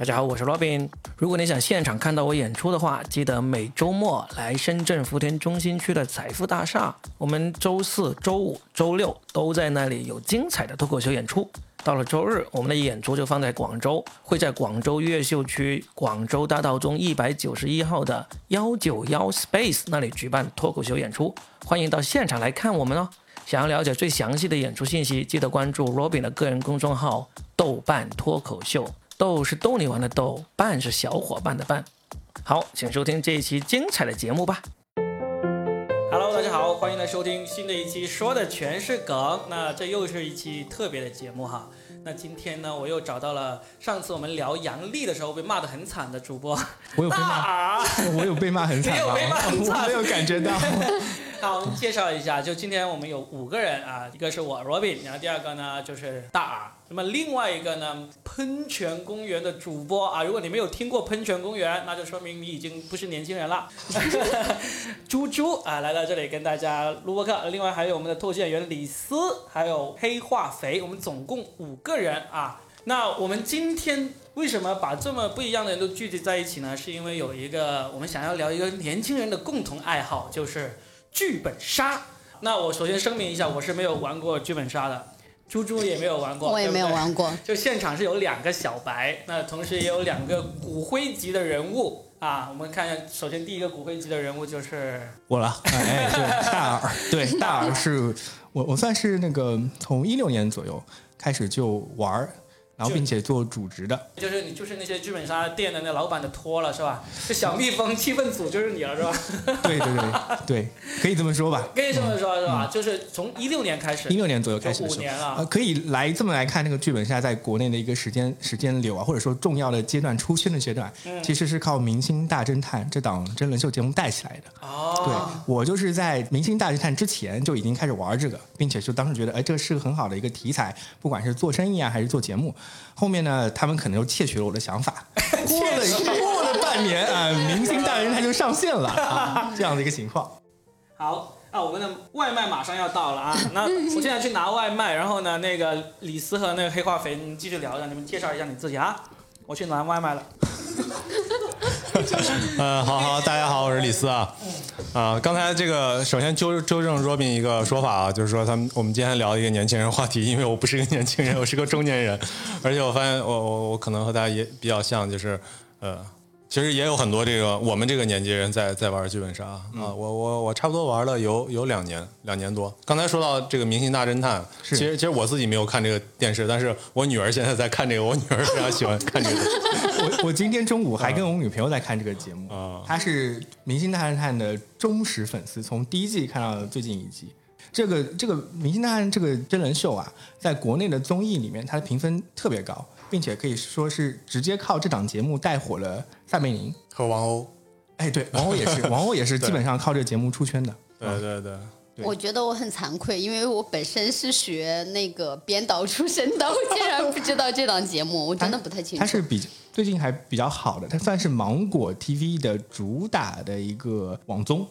大家好，我是 Robin。如果你想现场看到我演出的话，记得每周末来深圳福田中心区的财富大厦。我们周四周五、周六都在那里有精彩的脱口秀演出。到了周日，我们的演出就放在广州，会在广州越秀区广州大道中一百九十一号的幺九幺 Space 那里举办脱口秀演出，欢迎到现场来看我们哦。想要了解最详细的演出信息，记得关注 Robin 的个人公众号“豆瓣脱口秀”。豆是逗你玩的豆，伴是小伙伴的伴。好，请收听这一期精彩的节目吧。Hello，大家好，欢迎来收听新的一期，说的全是梗。那这又是一期特别的节目哈。那今天呢，我又找到了上次我们聊杨笠的时候被骂的很惨的主播。我有被骂，我有被骂很惨吗？我没有感觉到。好，我们介绍一下，就今天我们有五个人啊，一个是我 Robin，然后第二个呢就是大耳，那么另外一个呢，喷泉公园的主播啊，如果你没有听过喷泉公园，那就说明你已经不是年轻人了。猪猪啊，来到这里跟大家录播客，另外还有我们的脱线员李斯，还有黑化肥，我们总共五个人啊。那我们今天为什么把这么不一样的人都聚集在一起呢？是因为有一个我们想要聊一个年轻人的共同爱好，就是。剧本杀，那我首先声明一下，我是没有玩过剧本杀的，猪猪也没有玩过，我也没有玩过。就现场是有两个小白，那同时也有两个骨灰级的人物啊。我们看一下，首先第一个骨灰级的人物就是我了，哎，对，大耳，对，大耳是我，我算是那个从一六年左右开始就玩。然后并且做主职的，就是你就是那些剧本杀店的那老板的托了是吧？这小蜜蜂气氛组就是你了是吧？对对对对，可以这么说吧？可以这么说，是吧？就是从一六年开始，一六年左右开始，五年了。可以来这么来看那个剧本杀在国内的一个时间时间流啊，或者说重要的阶段出圈的阶段，其实是靠《明星大侦探》这档真人秀节目带起来的。哦，对我就是在《明星大侦探》之前就已经开始玩这个，并且就当时觉得，哎，这个是个很好的一个题材，不管是做生意啊还是做节目。后面呢，他们可能又窃取了我的想法。过了过了半年啊，明星大人他就上线了啊，这样的一个情况。好啊，我们的外卖马上要到了啊，那我现在去拿外卖，然后呢，那个李斯和那个黑化肥，你继续聊着，你们介绍一下你自己啊。我去拿外卖了。嗯，好好，大家好，我是李斯啊。啊，刚才这个首先纠纠正 Robin 一个说法啊，就是说他们我们今天聊一个年轻人话题，因为我不是一个年轻人，我是个中年人，而且我发现我我我可能和大家也比较像，就是呃。其实也有很多这个我们这个年纪人在在玩剧本杀啊，我我我差不多玩了有有两年两年多。刚才说到这个《明星大侦探》，其实其实我自己没有看这个电视，但是我女儿现在在看这个，我女儿非常喜欢看这个。我我今天中午还跟我女朋友在看这个节目啊，她是《明星大侦探》的忠实粉丝，从第一季看到最近一季。这个这个《明星大侦探》这个真人秀啊，在国内的综艺里面，它的评分特别高。并且可以说是直接靠这档节目带火了撒贝宁和王鸥，哎，对，王鸥也是，王鸥也是基本上靠这个节目出圈的。对对对，我觉得我很惭愧，因为我本身是学那个编导出身的，我竟然不知道这档节目，我真的不太清楚。它是比最近还比较好的，它算是芒果 TV 的主打的一个网综，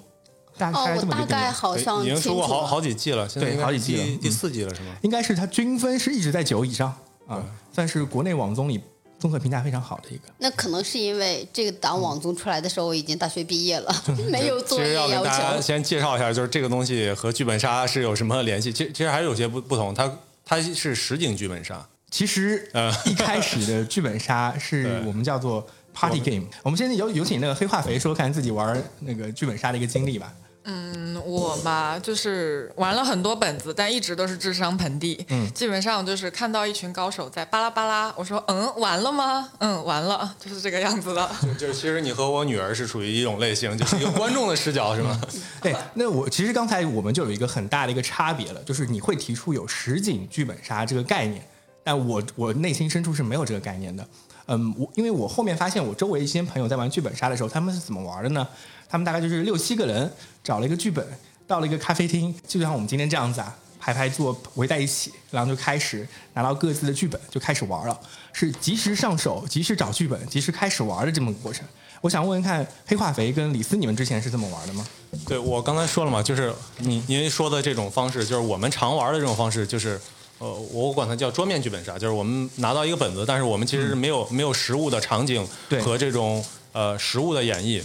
大概这么大概好像已经出过好好几季了，现在好几季了，第四季了是吗？应该是它均分是一直在九以上。啊，算是国内网综里综合评价非常好的一个。那可能是因为这个档网综出来的时候，我已经大学毕业了，没有作业要求。其实要大家先介绍一下，就是这个东西和剧本杀是有什么联系？其实其实还是有些不不同。它它是实景剧本杀。其实呃，一开始的剧本杀 是我们叫做 party game。我们现在有有请那个黑化肥说看自己玩那个剧本杀的一个经历吧。嗯，我嘛就是玩了很多本子，但一直都是智商盆地。嗯，基本上就是看到一群高手在巴拉巴拉，我说嗯，完了吗？嗯，完了，就是这个样子的。就其实你和我女儿是属于一种类型，就是一个观众的视角，是吗？对，那我其实刚才我们就有一个很大的一个差别了，就是你会提出有实景剧本杀这个概念，但我我内心深处是没有这个概念的。嗯，我因为我后面发现我周围一些朋友在玩剧本杀的时候，他们是怎么玩的呢？他们大概就是六七个人找了一个剧本，到了一个咖啡厅，就像我们今天这样子啊，排排坐围在一起，然后就开始拿到各自的剧本，就开始玩了，是及时上手、及时找剧本、及时开始玩的这么个过程。我想问问看，黑化肥跟李斯，你们之前是这么玩的吗？对，我刚才说了嘛，就是您您说的这种方式，就是我们常玩的这种方式，就是呃，我管它叫桌面剧本杀，就是我们拿到一个本子，但是我们其实是没有、没有实物的场景对和这种呃实物的演绎。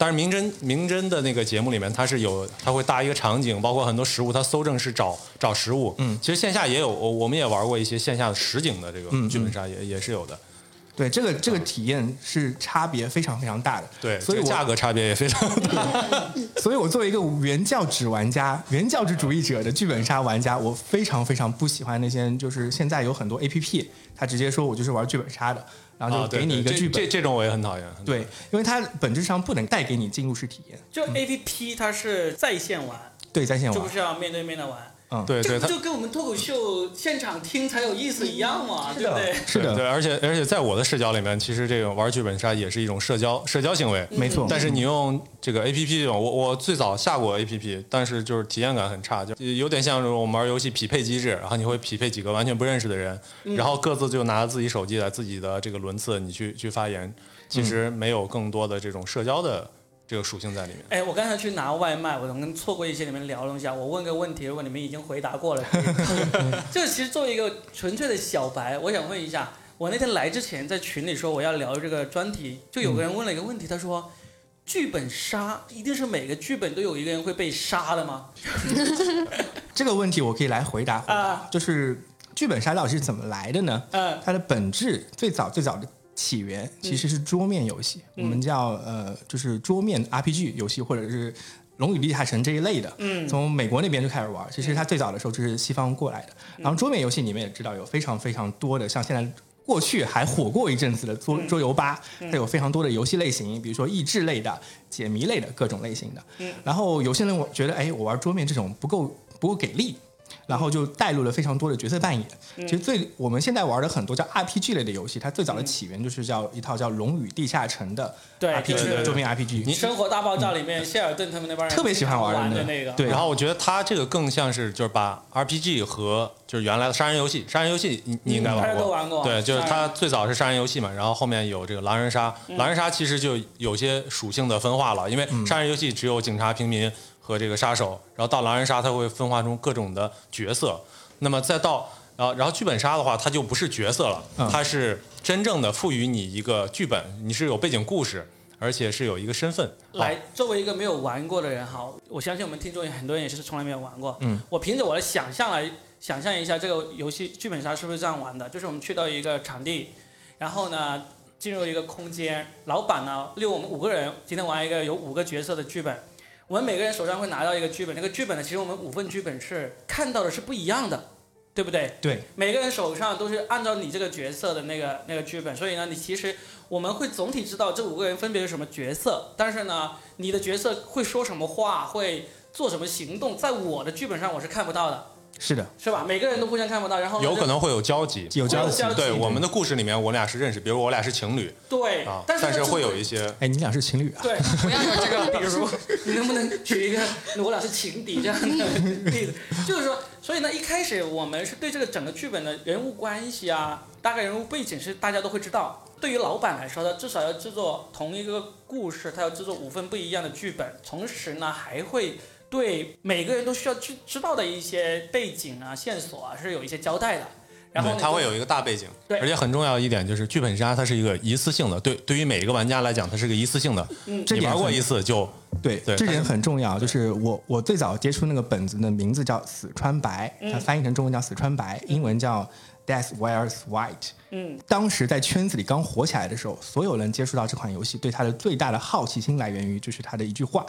但是明侦明侦的那个节目里面，它是有，它会搭一个场景，包括很多实物，它搜证是找找实物。嗯，其实线下也有，我我们也玩过一些线下的实景的这个剧本杀，也也是有的。对，这个这个体验是差别非常非常大的。对，所以我这个价格差别也非常 大。所以我作为一个原教旨玩家、原教旨主义者的剧本杀玩家，我非常非常不喜欢那些就是现在有很多 A P P，他直接说我就是玩剧本杀的，然后就给你一个剧本。这这这种我也很讨厌。很讨厌对，因为它本质上不能带给你进入式体验。就 A P P 它是在线玩，对，在线玩就不。是要面对面的玩。对对，它这不就跟我们脱口秀现场听才有意思一样嘛，对不对？是的，对，而且而且在我的视角里面，其实这种玩剧本杀也是一种社交社交行为。没错。但是你用这个 A P P 这种，我我最早下过 A P P，但是就是体验感很差，就有点像是我们玩游戏匹配机制，然后你会匹配几个完全不认识的人，然后各自就拿着自己手机来自己的这个轮次，你去去发言，其实没有更多的这种社交的这个属性在里面。哎，我刚才去拿外卖，我可能错过一些你们聊的东西啊。我问个问题，如果你们已经回答过了，可以 这其实作为一个纯粹的小白，我想问一下，我那天来之前在群里说我要聊这个专题，就有个人问了一个问题，他说。剧本杀一定是每个剧本都有一个人会被杀的吗？这个问题我可以来回答回答，啊就是剧本杀到底是怎么来的呢？嗯它的本质最早最早的起源其实是桌面游戏，我们叫呃就是桌面 RPG 游戏或者是。龙与地下城这一类的，嗯从美国那边就开始玩。其实它最早的时候就是西方过来的。然后桌面游戏你们也知道，有非常非常多的，像现在过去还火过一阵子的桌桌游吧，它有非常多的游戏类型，比如说益智类的、解谜类的各种类型的。然后有些人我觉得，哎，我玩桌面这种不够不够给力，然后就带入了非常多的角色扮演。其实最我们现在玩的很多叫 RPG 类的游戏，它最早的起源就是叫一套叫《龙与地下城》的 RPG 桌面 RPG。你生活大爆炸里面，谢尔顿他们那帮人特别喜欢玩玩的那个，对。然后我觉得它这个更像是就是把 RPG 和就是原来的杀人游戏，杀人游戏你你应该大家玩过，都玩过对，就是它最早是杀人游戏嘛，然后后面有这个狼人杀，狼人杀其实就有些属性的分化了，因为杀人游戏只有警察、平民和这个杀手，然后到狼人杀它会分化出各种的角色，那么再到然后然后剧本杀的话，它就不是角色了，嗯它是真正的赋予你一个剧本，你是有背景故事，而且是有一个身份。来，作为一个没有玩过的人，好，我相信我们听众也很多人也是从来没有玩过。嗯，我凭着我的想象来想象一下这个游戏剧本杀是不是这样玩的？就是我们去到一个场地，然后呢进入一个空间，老板呢溜我们五个人，今天玩一个有五个角色的剧本，我们每个人手上会拿到一个剧本，那个剧本呢，其实我们五份剧本是看到的是不一样的，对不对？对，每个人手上都是按照你这个角色的那个那个剧本，所以呢，你其实我们会总体知道这五个人分别是什么角色，但是呢，你的角色会说什么话，会做什么行动，在我的剧本上我是看不到的，是的，是吧？每个人都互相看不到，然后有可能会有交集，有交集对，我们的故事里面，我俩是认识，比如我俩是情侣对啊，，但是呢但是会有一些哎，你俩是情侣啊？对，不要有这个 比如你能不能举一个我俩是情敌这样的例子？就是说，所以呢，一开始我们是对这个整个剧本的人物关系啊，大概人物背景是大家都会知道。对于老板来说，他至少要制作同一个故事，他要制作五份不一样的剧本，同时呢，还会对每个人都需要知知道的一些背景啊、线索啊，是有一些交代的。然后它会有一个大背景，对而且很重要一点就是剧本杀它是一个一次性的，对，对于每一个玩家来讲，它是个一次性的，你玩过这点很一次就对，对这点很重要。就是我我最早接触那个本子的名字叫死川白，它翻译成中文叫死川白，英文叫 Death Wears White。嗯，当时在圈子里刚火起来的时候，所有人接触到这款游戏，对它的最大的好奇心来源于就是它的一句话：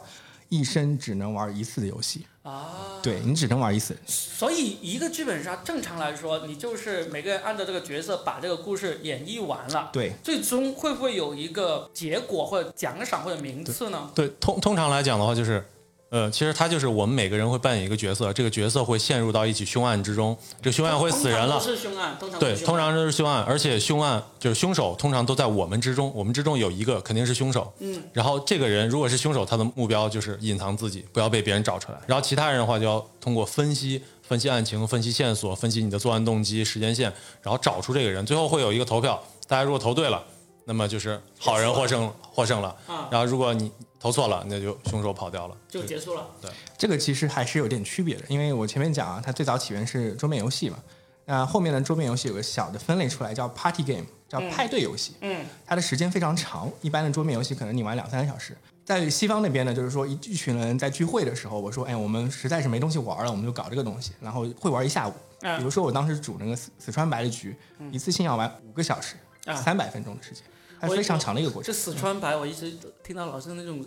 一生只能玩一次的游戏。啊，对你只能玩一次。所以一个剧本杀正常来说，你就是每个人按照这个角色把这个故事演绎完了。对，最终会不会有一个结果或者奖赏或者名次呢？对，通通常来讲的话，就是，呃，其实他就是我们每个人会扮演一个角色，这个角色会陷入到一起凶案之中，这个凶案会死人了是凶案，通常对，是凶案通常都是凶案，而且凶案就是凶手，通常都在我们之中，我们之中有一个肯定是凶手。嗯，然后这个人如果是凶手，他的目标就是隐藏自己，不要被别人找出来。然后其他人的话就要通过分析、分析案情、分析线索、分析你的作案动机、时间线，然后找出这个人。最后会有一个投票，大家如果投对了，那么就是好人获胜，获胜了。啊，然后如果你投错了，那就凶手跑掉了。就结束了。对这个其实还是有点区别的，因为我前面讲啊，它最早起源是桌面游戏嘛。那后面的桌面游戏有个小的分类出来，叫 Party Game，叫派对游戏。嗯，它的时间非常长，一般的桌面游戏可能你玩两三个小时。在西方那边呢，就是说一一群人在聚会的时候，我说，哎，我们实在是没东西玩了，我们就搞这个东西，然后会玩一下午。啊比如说我当时煮那个四四川白的局，一次性要玩五个小时，啊三百分钟的时间，非常长的一个过程。这程。四川白，我一直听到老师那种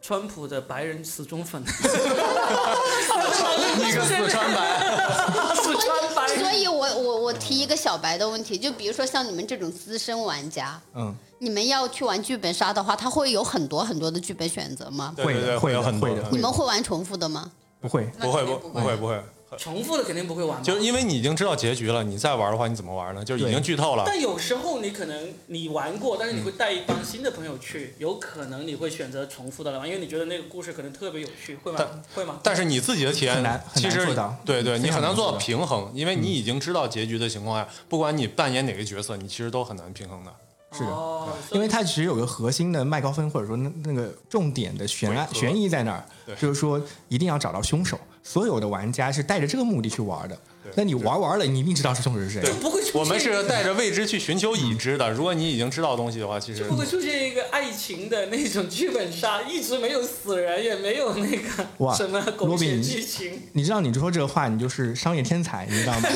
川普的白人死忠粉，一个四川白，四川白。所以我我我提一个小白的问题，就比如说像你们这种资深玩家，嗯，你们要去玩剧本杀的话，他会有很多很多的剧本选择吗？对对对，会有很多的。你们会玩重复的吗？不会，不会。不会不会，重复的肯定不会玩吧，就是因为你已经知道结局了，你再玩的话你怎么玩呢？就是已经剧透了。但有时候你可能你玩过，但是你会带一帮新的朋友去，有可能你会选择重复的来玩，因为你觉得那个故事可能特别有趣，会吗？会吗？但是你自己的体验很难很其实难做到对对，你很难做到常难做到平衡，因为你已经知道结局的情况下，不管你扮演哪个角色，你其实都很难平衡的。是的哦，因为它其实有个核心的麦高芬，或者说那那个重点的悬案悬疑在那儿，就是说一定要找到凶手。所有的玩家是带着这个目的去玩的。那你玩玩了，你一定知道是凶手是谁对。不会出现我们是带着未知去寻求已知的。如果你已经知道东西的话，其实会不会出现一个爱情的那种剧本杀，一直没有死人，也没有那个哇什么狗血剧情？你知道你说这个话，你就是商业天才，你知道吗？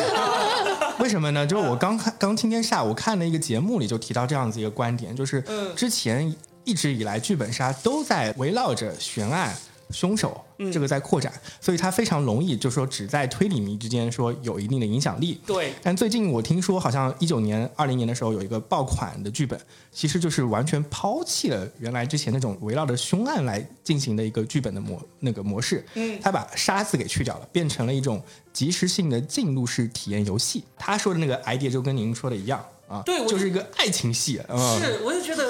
为什么呢？就是我刚看刚今天下午看了一个节目里就提到这样子一个观点，就是嗯之前一直以来剧本杀都在围绕着悬案。凶手嗯这个在扩展，所以它非常容易，就说只在推理迷之间说有一定的影响力。对，但最近我听说，好像一九年、二零年的时候有一个爆款的剧本，其实就是完全抛弃了原来之前那种围绕着凶案来进行的一个剧本的模那个模式。嗯他把“杀”字给去掉了，变成了一种即时性的进入式体验游戏。他说的那个 idea 就跟您说的一样啊，对就是一个爱情戏。嗯，是，我就觉得，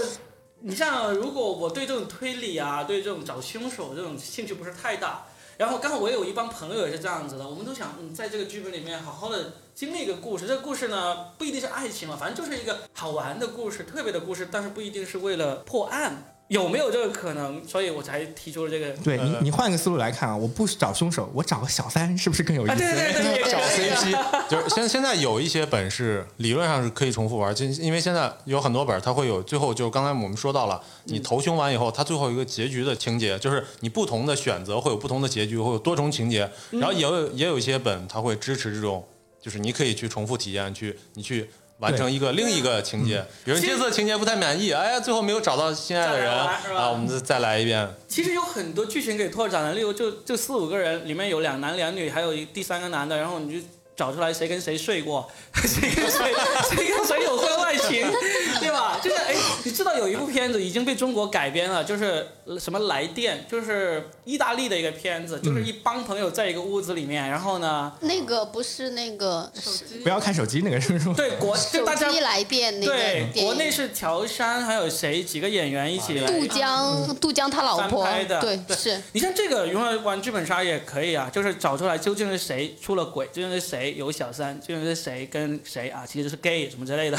你像如果我对这种推理啊，对这种找凶手这种兴趣不是太大，然后刚好我有一帮朋友也是这样子的，我们都想嗯，在这个剧本里面好好的经历一个故事。这个故事呢，不一定是爱情嘛，反正就是一个好玩的故事，特别的故事，但是不一定是为了破案。有没有这个可能？所以我才提出了这个。对你呃，你换个思路来看啊，我不找凶手，我找个小三，是不是更有意啊，思？对对对对，找可以啊 CP，就是现现在有一些本是理论上是可以重复玩，就因为现在有很多本它会有最后就刚才我们说到了，你投凶完以后，它最后一个结局的情节，就是你不同的选择会有不同的结局，会有多重情节，然后也有也有一些本它会支持这种，就是你可以去重复体验，去你去。完成一个另一个情节，比如你这次情节不太满意，哎呀，最后没有找到心爱的人啊，我们再再来一遍。其实有很多剧情可以拓展的，例如就就四五个人，里面有两男两女，还有一第三个男的，然后你就找出来谁跟谁睡过，谁跟谁 谁跟谁有婚外情，对吧？就是哎，你知道有一部片子已经被中国改编了，就是呃什么来电，就是意大利的一个片子，就是一帮朋友在一个屋子里面，然后呢，那个不是那个手机。不要看手机那个是说，对国就手大家机来电那个对国内是乔杉还有谁几个演员一起来杜江，杜江他老婆拍的，对对。是。你像这个，原来玩剧本杀也可以啊，就是找出来究竟是谁出了轨，究竟是谁有小三，究竟是谁跟谁啊，其实是 gay 什么之类的。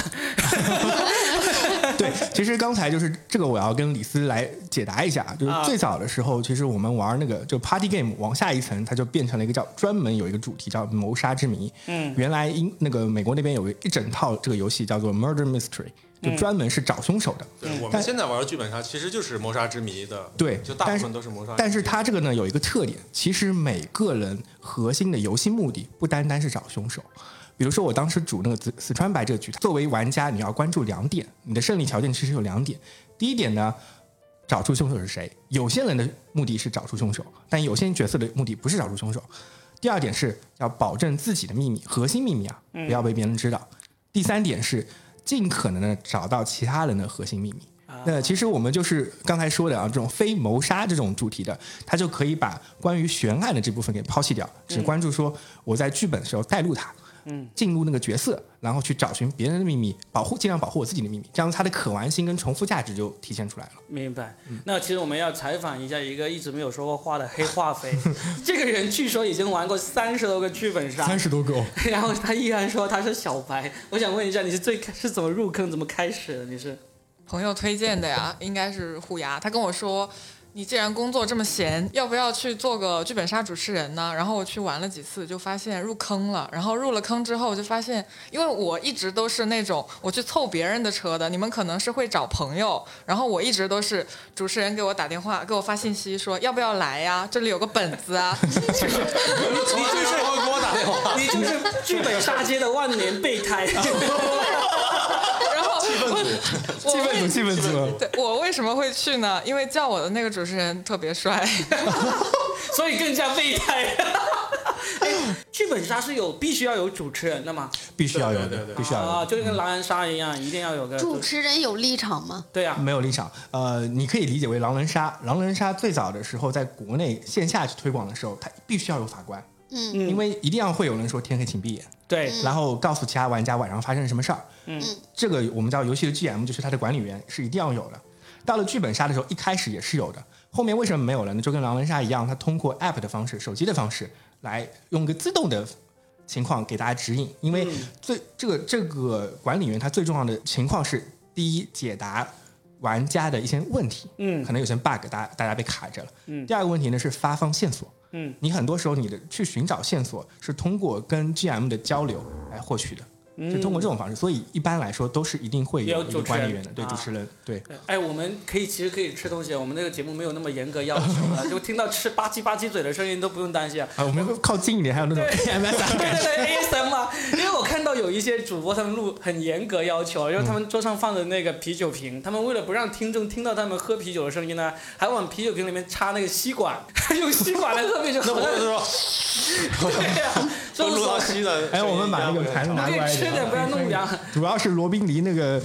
对，其实刚才就是这个，我要跟李斯来解答一下，就是啊最早的时候，其实我们玩那个就 party game 往下一层，它就变成了一个叫专门有一个主题叫谋杀之谜。嗯，原来英那个美国那边有一整套这个游戏叫做 murder mystery，就专门是找凶手的。对，我们现在玩的剧本杀其实就是谋杀之谜的，对就大部分都是谋杀。但是它这个呢有一个特点，其实每个人核心的游戏目的不单单是找凶手。比如说我当时主那个四四川白这个局，作为玩家你要关注两点，你的胜利条件其实有两点。第一点呢，找出凶手是谁。有些人的目的是找出凶手，但有些角色的目的不是找出凶手。第二点是要保证自己的秘密，核心秘密啊，不要被别人知道。第三点是尽可能的找到其他人的核心秘密。那其实我们就是刚才说的啊，这种非谋杀这种主题的，它就可以把关于悬案的这部分给抛弃掉，只关注说我在剧本的时候带入它，嗯，进入那个角色，然后去找寻别人的秘密，保护尽量保护我自己的秘密，这样它的可玩性跟重复价值就体现出来了。明白。那其实我们要采访一下一个一直没有说过话的黑化肥，这个人据说已经玩过三十多个剧本杀，三十多个、哦，然后他依然说他是小白。我想问一下，你是最开是怎么入坑，怎么开始的？你是？朋友推荐的呀，应该是虎牙。他跟我说，你既然工作这么闲，要不要去做个剧本杀主持人呢？然后我去玩了几次，就发现入坑了。然后入了坑之后，就发现，因为我一直都是那种我去凑别人的车的，你们可能是会找朋友，然后我一直都是主持人给我打电话，给我发信息说要不要来呀？这里有个本子啊。你就是会给我打电话，你就是剧本杀界的万年备胎。然后 气氛组，气氛组，气氛组。对我为什么会去呢？因为叫我的那个主持人特别帅。所以更加备胎。哎，剧本杀是有必须要有主持人的吗？必须要有的对对对，必须要有啊，的。就跟狼人杀一样，一定要有个主持人有立场吗？对啊，没有立场，呃，你可以理解为狼人杀。狼人杀最早的时候，在国内线下去推广的时候，它必须要有法官，嗯因为一定要会有人说天黑请闭眼，对，然后告诉其他玩家晚上发生了什么事儿。嗯，这个我们叫游戏的 GM，就是他的管理员是一定要有的。到了剧本杀的时候，一开始也是有的，后面为什么没有了呢？就跟狼人杀一样，它通过 App 的方式、手机的方式来用个自动的情况给大家指引。因为嗯最这个这个管理员他最重要的情况是，第一解答玩家的一些问题，嗯可能有些 bug 大家大家被卡着了。嗯第二个问题呢是发放线索，嗯，你很多时候你的去寻找线索是通过跟 GM 的交流来获取的。是通过这种方式，所以一般来说都是一定会也有主持管理员的，对啊主持人，对。对哎，我们可以其实可以吃东西，我们这个节目没有那么严格要求了，就听到吃吧唧吧唧嘴的声音都不用担心啊。啊，我们会靠近一点，还有那种 AMS 对 感觉。对对，ASM 嘛，因为我看到有一些主播他们录很严格要求，因为他们桌上放的那个啤酒瓶，他们为了不让听众听到他们喝啤酒的声音呢，还往啤酒瓶里面插那个吸管，用吸管来喝啤酒。那我就说，对呀，都录到吸的。哎，我们把那个盘子拿过来一吃点，不要弄凉。主要是罗宾离那个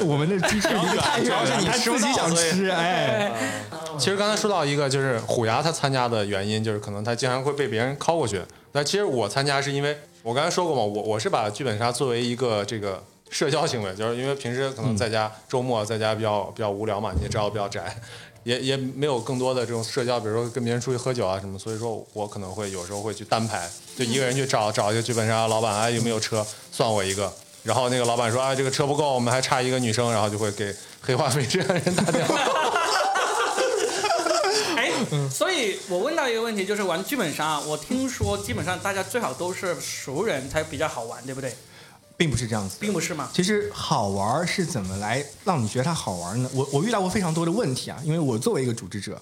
我们的鸡翅离得太远，主要是你他自己想吃，哎，其实刚才说到一个，就是虎牙他参加的原因，就是可能他经常会被别人靠过去。那其实我参加是因为我刚才说过嘛，我我是把剧本杀作为一个这个社交行为，就是因为平时可能在家、周末在家比较比较无聊嘛，你也知道我比较宅，也也没有更多的这种社交，比如说跟别人出去喝酒啊什么，所以说我可能会有时候会去单排，就一个人去找找一个剧本杀老板，哎有没有车，算我一个。然后那个老板说啊，这个车不够，我们还差一个女生，然后就会给黑化肥这样的人打电话。哎，所以我问到一个问题，就是玩剧本杀，我听说基本上大家最好都是熟人才比较好玩，对不对？并不是这样子的。并不是吗？其实好玩儿是怎么来让你觉得它好玩呢？我我遇到过非常多的问题啊，因为我作为一个组织者，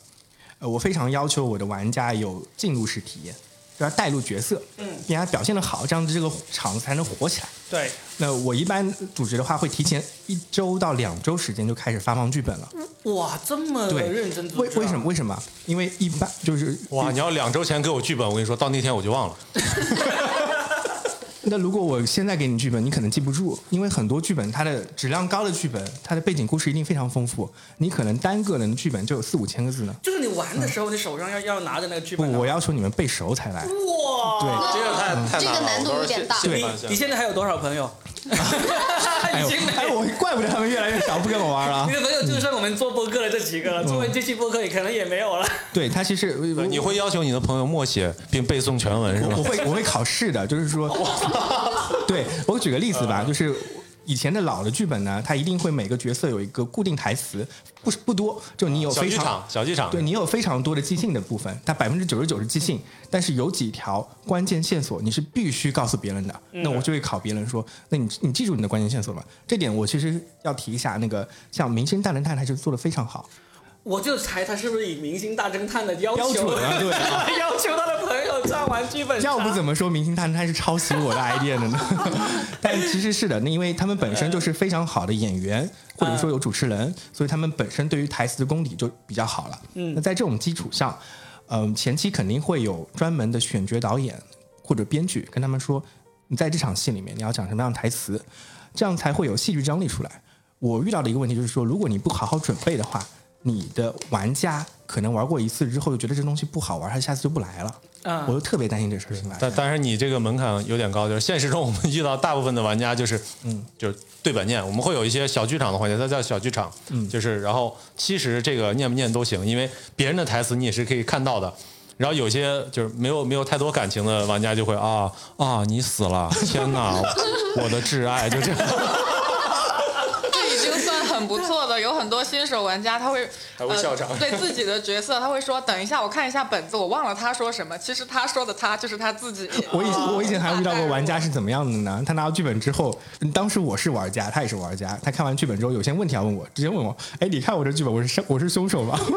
呃，我非常要求我的玩家有进入式体验，就要带入角色，嗯，并且表现的好，这样子这个场子才能火起来。对，那我一般组织的话，会提前一周到两周时间就开始发放剧本了。哇，这么对，认真为为什么？？为什么？因为一般就是哇，你要两周前给我剧本，我跟你说到那天我就忘了。那如果我现在给你剧本，你可能记不住，因为很多剧本它的质量高的剧本，它的背景故事一定非常丰富，你可能单个人的剧本就有四五千个字呢。就是你玩的时候，你手上要要拿着那个剧本不，我要求你们背熟才来。哇，对，这个太太难了，这个难度有点大你现在还有多少朋友？已经没，哎，我怪不得他们越来越少不跟我玩了啊 你。的朋友就剩我们做播客的这几个了，做完这期播客也可能也没有了。对他其实你会要求你的朋友默写并背诵全文是吗我我？会我会考试的，就是说，对我举个例子嗯吧，就是以前的老的剧本呢，它一定会每个角色有一个固定台词，不是不多，就你有非常小剧场，小剧场。对你有非常多的即兴的部分，它百分之九十九是即兴，但是有几条关键线索你是必须告诉别人的。那我就会考别人说，那你你记住你的关键线索吗？这点我其实要提一下，那个像《明星大侦探》，它就做的非常好。我就猜他是不是以《明星大侦探》的要求 要求他的朋友这样玩剧本杀。要不怎么说《明星大侦探》是抄袭我的 idea 的呢？但其实是的，那因为他们本身就是非常好的演员，或者说有主持人，所以他们本身对于台词的功底就比较好了。嗯那在这种基础上，嗯、前期肯定会有专门的选角导演或者编剧跟他们说，你在这场戏里面你要讲什么样的台词，这样才会有戏剧张力出来。我遇到的一个问题就是说，如果你不好好准备的话，你的玩家可能玩过一次之后就觉得这东西不好玩，他下次就不来了。嗯我就特别担心这事儿情发生。但但是你这个门槛有点高，就是现实中我们遇到大部分的玩家就是，嗯，就是对本念，我们会有一些小剧场的环节，它叫小剧场，嗯，就是然后其实这个念不念都行，因为别人的台词你也是可以看到的。然后有些就是没有没有太多感情的玩家就会啊啊你死了，天哪，我 的挚爱就这样。这已经算很很不错的，有很多新手玩家他会还会笑场呃，对自己的角色他会说等一下我看一下本子，我忘了他说什么，其实他说的他就是他自己。我以我以前还遇到过玩家是怎么样的呢？他拿到剧本之后，当时我是玩家，他也是玩家。他看完剧本之后，有些问题要问我，直接问我：“哎，你看我这剧本，我是我是凶手吗？”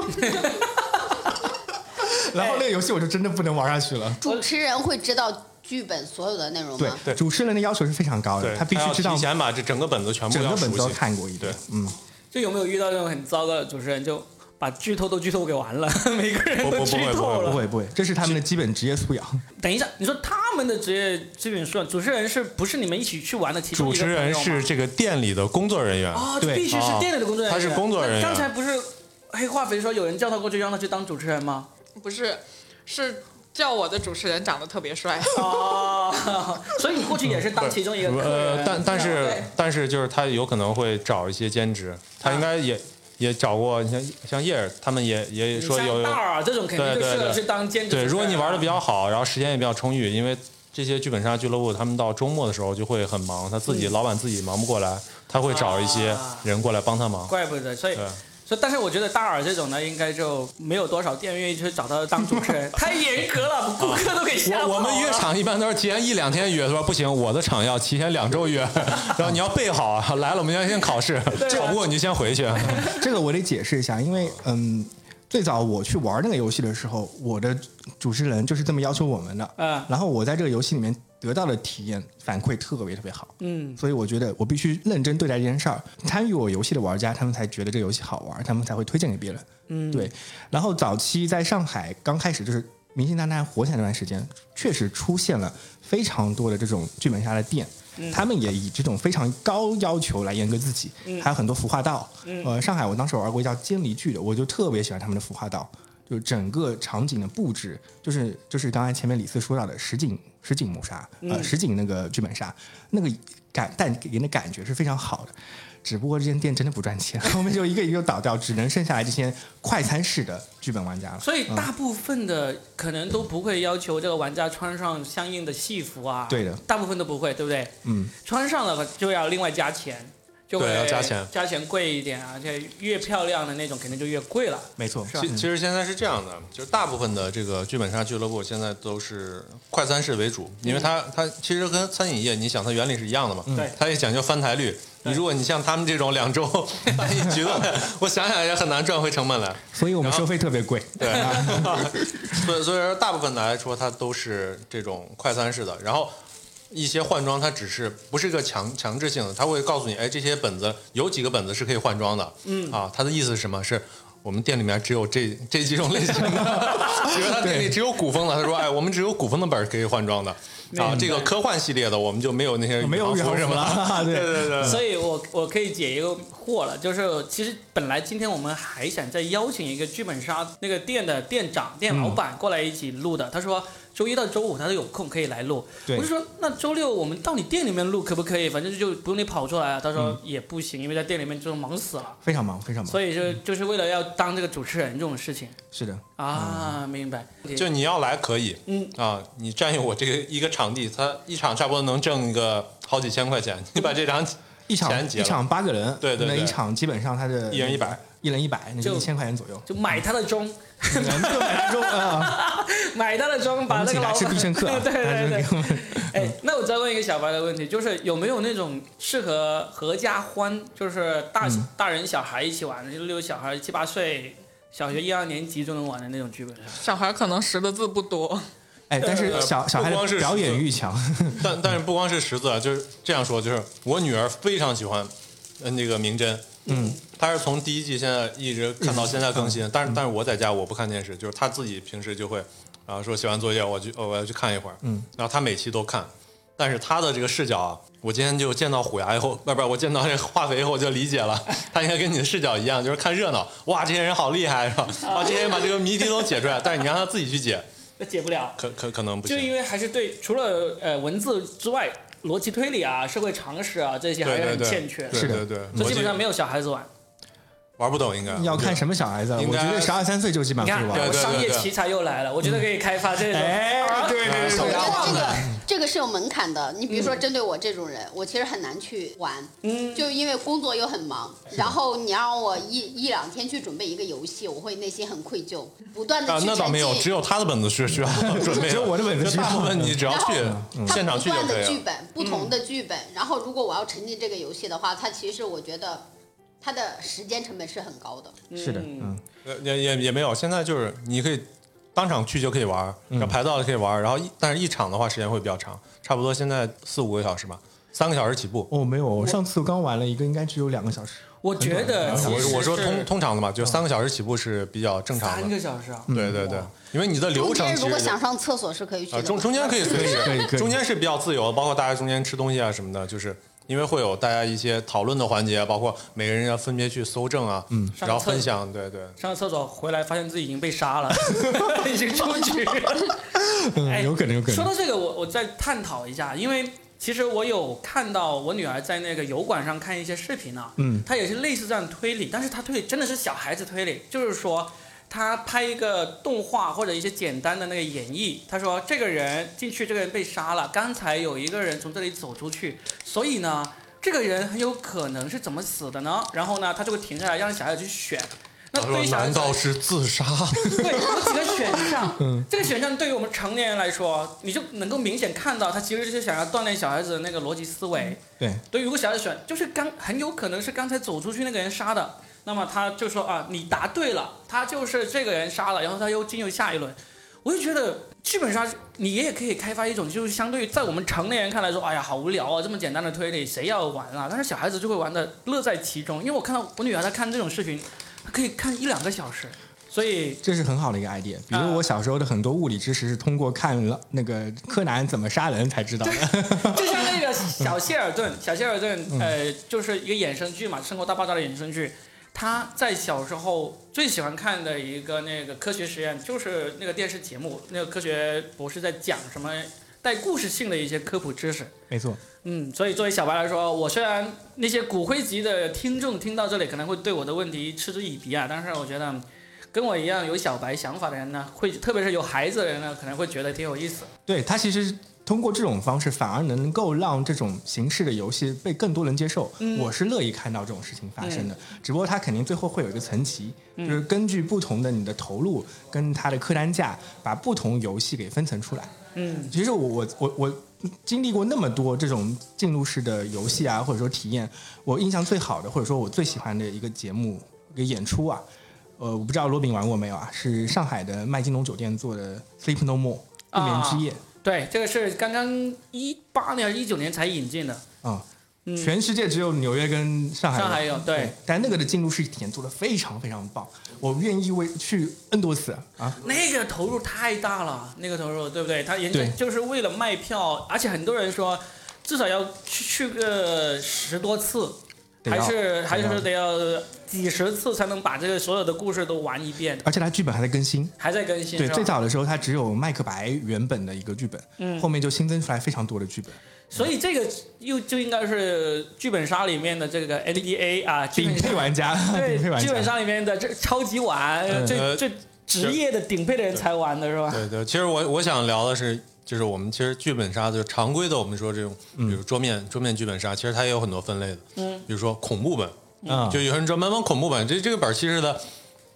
然后那个游戏我就真的不能玩下去了。主持人会知道剧本所有的内容对对？，主持人的要求是非常高的，他必须知道要提前把这整个本子全部要整个本子都看过一遍。嗯，就有没有遇到那种很糟糕的主持人，就把剧透都剧透给完了，每个人都剧不不不会透了。不会不会，这是他们的基本职业素养。等一下，你说他们的职业基本素养，主持人是不是你们一起去玩的其中主持人是这个店里的工作人员，啊，对必须是店里的工作人员。他是工作人员刚才不是黑化肥说有人叫他过去让他去当主持人吗？不是，是叫我的主持人长得特别帅。哦，所以你过去也是当其中一个呃，。但但是但是就是他有可能会找一些兼职，他应该也也找过，你像像叶儿他们也也说有有这种肯定就适合对对对去当兼职。对，如果你玩的比较好，然后时间也比较充裕，因为这些剧本杀俱乐部他们到周末的时候就会很忙，他自己、老板自己忙不过来，他会找一些啊人过来帮他忙。怪不得，所以对。所以，但是我觉得大耳这种呢，应该就没有多少店愿意去找他当主持人，太严格了，顾客都给吓跑了我我们约场一般都是提前一两天约，说不行，我的场要提前两周约，然后你要备好啊，来了我们要先考试，考不过你就先回去。这个我得解释一下，因为嗯，最早我去玩那个游戏的时候，我的主持人就是这么要求我们的。嗯然后我在这个游戏里面得到的体验反馈特别特别好。嗯，所以我觉得我必须认真对待这件事儿。参与我游戏的玩家，他们才觉得这个游戏好玩，他们才会推荐给别人。嗯，对。然后早期在上海刚开始就是明星大探火起来那段时间，确实出现了非常多的这种剧本杀的店。他们也以这种非常高要求来严格自己，还有很多服化道。呃，上海我当时玩过一叫监离剧的，我就特别喜欢他们的服化道，就是整个场景的布置，就是就是刚才前面李四说到的实景实景谋杀，呃，实景那个剧本杀，那个感带给人的感觉是非常好的。只不过这间店真的不赚钱，后面就一个一个倒掉，只能剩下来这些快餐式的剧本玩家了。所以大部分的可能都不会要求这个玩家穿上相应的戏服啊。对的，大部分都不会，对不对？嗯，穿上了就要另外加钱，就会对要加钱加钱贵一点啊，而且越漂亮的那种肯定就越贵了。没错，其其实现在是这样的，就是大部分的这个剧本杀俱乐部现在都是快餐式为主，因为它它其实跟餐饮业，你想它原理是一样的嘛，对它也讲究翻台率。你如果你像他们这种两周办一局的，我想想也很难赚回成本来。所以我们收费特别贵。对，所以所以说大部分的来说，它都是这种快餐式的，然后。一些换装它只是不是一个强强制性的，它会告诉你，哎，这些本子有几个本子是可以换装的，嗯啊，它的意思是什么？是我们店里面只有这这几种类型的，比如他店里只有古风的，他说，哎，我们只有古风的本儿可以换装的，啊，这个科幻系列的我们就没有那些没有宇航服宇航服什么了，对。对对对，所以我我可以解一个惑了，就是其实本来今天我们还想再邀请一个剧本杀那个店的店长、店老板过来一起录的，他说周一到周五他都有空可以来录，对。我就说那周六我们到你店里面录可不可以？反正就不用你跑出来啊。他说也不行，因为在店里面就忙死了，非常忙，非常忙。所以就就是为了要当这个主持人这种事情。是的，啊，明白？就你要来可以，嗯。啊，你占用我这个一个场地，他一场差不多能挣个好几千块钱，你把这场一场一场八个人，对对对。那一场基本上他的一人100，一人一百，那就就一千块钱左右。就买他的钟，就买他钟啊，买他的钟，把那个老板吃必胜客啊，对 对对。哎，那我再问一个小白的问题，就是有没有那种适合合家欢，就是大、嗯。大人小孩一起玩的，就例如小孩七八岁，小学一二年级就能玩的那种剧本杀？小孩可能识的字不多，哎，但是呃小小孩表演欲强，但但是不光是识字，啊，就是这样说，就是我女儿非常喜欢，呃，那个名侦，嗯，她是从第一季现在一直看到现在更新，但是但是我在家我不看电视，就是他自己平时就会，然后说写完作业我去哦我要去看一会儿，嗯，然后他每期都看，但是他的这个视角啊，我今天就见到虎牙以后，不是不是，我见到这个化肥以后我就理解了，他应该跟你的视角一样，就是看热闹，哇这些人好厉害是吧？哇 这些人把这个谜题都解出来，但是你让他自己去解，那解不了，可可可能不行。就因为还是对除了呃文字之外，逻辑推理啊、社会常识啊这些还是欠缺，是的。对对对，所以基本上没有小孩子玩。玩不懂应该。要看什么小孩子，我觉得十二三岁就基本，上可以玩商业奇才又来了，我觉得可以开发这种。哎，对对对我觉得这个这个是有门槛的。你比如说，针对我这种人，我其实很难去玩，嗯，就因为工作又很忙，然后你让我一一两天去准备一个游戏，我会内心很愧疚，不断的那倒没有，只有他的本子是需要准备，只有我的本子就需要大部分你只要去它现场去就不断可以了。的剧本，不同的剧本。然后，如果我要沉浸这个游戏的话，它其实我觉得它的时间成本是很高的。是的，嗯，呃也也也没有，现在就是你可以当场去就可以玩，然后排到了可以玩，然后一但是一场的话时间会比较长，差不多现在四五个小时吧，三个小时起步。哦，没有，我上次刚玩了一个，应该只有两个小时。我觉得嗯我我说通通常的嘛，就三个小时起步是比较正常的三的。个小时啊，对对对，因为你的流中间如果想上厕所是可以去。中中间可以随 可以时，可以中间是比较自由的，包括大家中间吃东西啊什么的，就是因为会有大家一些讨论的环节，包括每个人要分别去搜证啊，嗯，然后分享，对对。上个厕所回来发现自己已经被杀了，已经出局 有可能，有可能。说到这个，我我再探讨一下，因为其实我有看到我女儿在那个油管上看一些视频啊，嗯，她也是类似这样推理，但是她推理真的是小孩子推理，就是说。他拍一个动画或者一些简单的那个演绎，他说这个人进去，这个人被杀了，刚才有一个人从这里走出去，所以呢，这个人很有可能是怎么死的呢？然后呢，他就会停下来让小孩去选。那他说对于：“小孩子来难道是自杀？对，有几个选项，这个选项对于我们成年人来说，你就能够明显看到，他其实就是想要锻炼小孩子的那个逻辑思维。对，对，如果小孩子选，就是刚很有可能是刚才走出去那个人杀的，那么他就说啊，你答对了，他就是这个人杀了，然后他又进入下一轮。我就觉得剧本杀你也可以开发一种，就是相对于在我们成年人看来说，哎呀，好无聊啊，这么简单的推理谁要玩啊？但是小孩子就会玩的乐在其中，因为我看到我女儿在看这种视频，她可以看一两个小时，所以这是很好的一个 idea。比啊如我小时候的很多物理知识是通过看了那个柯南怎么杀人才知道的。就像那个小谢尔顿，小谢尔顿，呃，就是一个衍生剧嘛，《生活大爆炸》的衍生剧。他在小时候最喜欢看的一个那个科学实验，就是那个电视节目，那个科学博士在讲什么带故事性的一些科普知识。没错，嗯，所以作为小白来说，我虽然那些骨灰级的听众听到这里可能会对我的问题嗤之以鼻啊，但是我觉得跟我一样有小白想法的人呢，会特别是有孩子的人呢，可能会觉得挺有意思。对他其实通过这种方式，反而能够让这种形式的游戏被更多人接受。嗯我是乐意看到这种事情发生的，只不过它肯定最后会有一个层级，就是根据不同的你的投入跟它的客单价，把不同游戏给分层出来。嗯，其实我我我我经历过那么多这种进入式的游戏啊，或者说体验，我印象最好的，或者说我最喜欢的一个节目、一个演出啊，呃，我不知道罗宾玩过没有啊？是上海的麦金龙酒店做的《Sleep No More》不眠之夜对，这个是刚刚一八年、一九年才引进的。啊。嗯全世界只有纽约跟上海上海有对。但那个的进入式体验做的非常非常棒，我愿意为去 N 多次啊。那个投入太大了，那个投入对不对？他研对。就是为了卖票，而且很多人说至少要去去个十多次，还是还是得要几十次才能把这个所有的故事都玩一遍，而且它剧本还在更新，还在更新。对，最早的时候它只有麦克白原本的一个剧本，嗯。后面就新增出来非常多的剧本。所以这个又就应该是剧本杀里面的这个 NDA 啊，顶配玩家，对，剧本，杀里面的这超级玩，最最职业的顶配的人才玩的是吧？对对，其实我我想聊的是，就是我们其实剧本杀就是常规的，我们说这种，比如桌面桌面剧本杀，其实它也有很多分类的，嗯，比如说恐怖本，嗯，就有人专门玩恐怖本，这这个本儿其实的，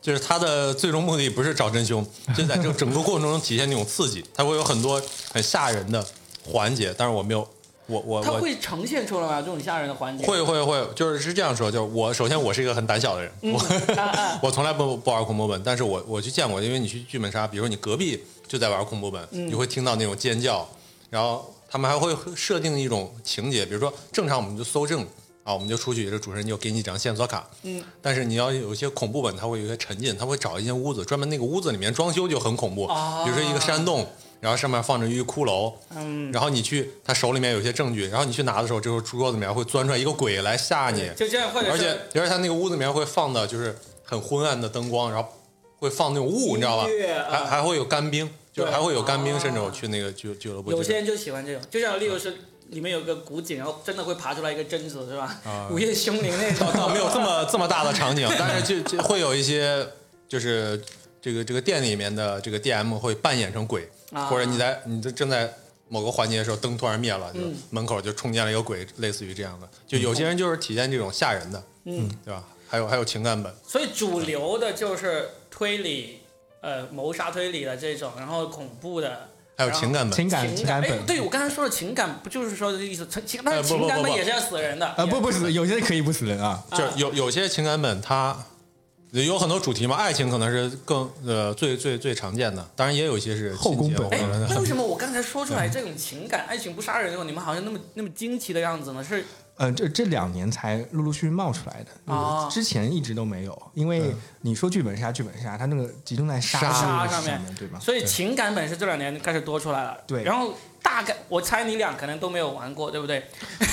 就是它的最终目的不是找真凶，就在这个整个过程中体现那种刺激，它会有很多很吓人的环节，但是我没有，我我它会呈现出来吗？这种吓人的环节？会会会，就是是这样说，就是我首先我是一个很胆小的人，我啊啊 我从来不不玩恐怖本，但是我我去见过，因为你去剧本杀，比如说你隔壁就在玩恐怖本，嗯你会听到那种尖叫，然后他们还会设定一种情节，比如说正常我们就搜证啊，我们就出去，这主持人就给你一张线索卡，嗯，但是你要有一些恐怖本，它会有一些沉浸，他会找一间屋子，专门那个屋子里面装修就很恐怖，啊比如说一个山洞。然后上面放着一个骷髅，嗯，然后你去，他手里面有些证据，然后你去拿的时候，这时候桌子里面会钻出来一个鬼来吓你，就这样，或者而且而且他那个屋子里面会放的就是很昏暗的灯光，然后会放那种雾，你知道吧？还还会有干冰，就还会有干冰，啊甚至我去那个俱俱乐部，有些人就喜欢这种，就像例如是里面有个古井，然后真的会爬出来一个贞子，是吧？啊。午夜凶铃那种。倒没有这么这么大的场景，但是就就会有一些就是这个这个店里面的这个 DM 会扮演成鬼，啊或者你在你这正在某个环节的时候灯突然灭了，就嗯门口就冲进来一个鬼，类似于这样的。就有些人就是体现这种吓人的，嗯，对吧？还有还有情感本，所以主流的就是推理，呃，谋杀推理的这种，然后恐怖的。还有情感本，情感情感，本，，对我刚才说的情感，不就是说的意思？情，但是情感本也是要死人的。呃，不不死，有些可以不死人啊。就有有些情感本它有很多主题嘛，爱情可能是更呃最最最常见的，当然也有一些是后宫本哎为什么 我刚才说出来这种情感、爱情不杀人这种，你们好像那么那么惊奇的样子呢？是呃，这这两年才陆陆续续冒出来的，哦之前一直都没有。因为你说剧本杀，剧本杀，它那个集中在杀杀这个上面面对吧？所以情感本是这两年开始多出来了。对然后大概我猜你俩可能都没有玩过，对不对？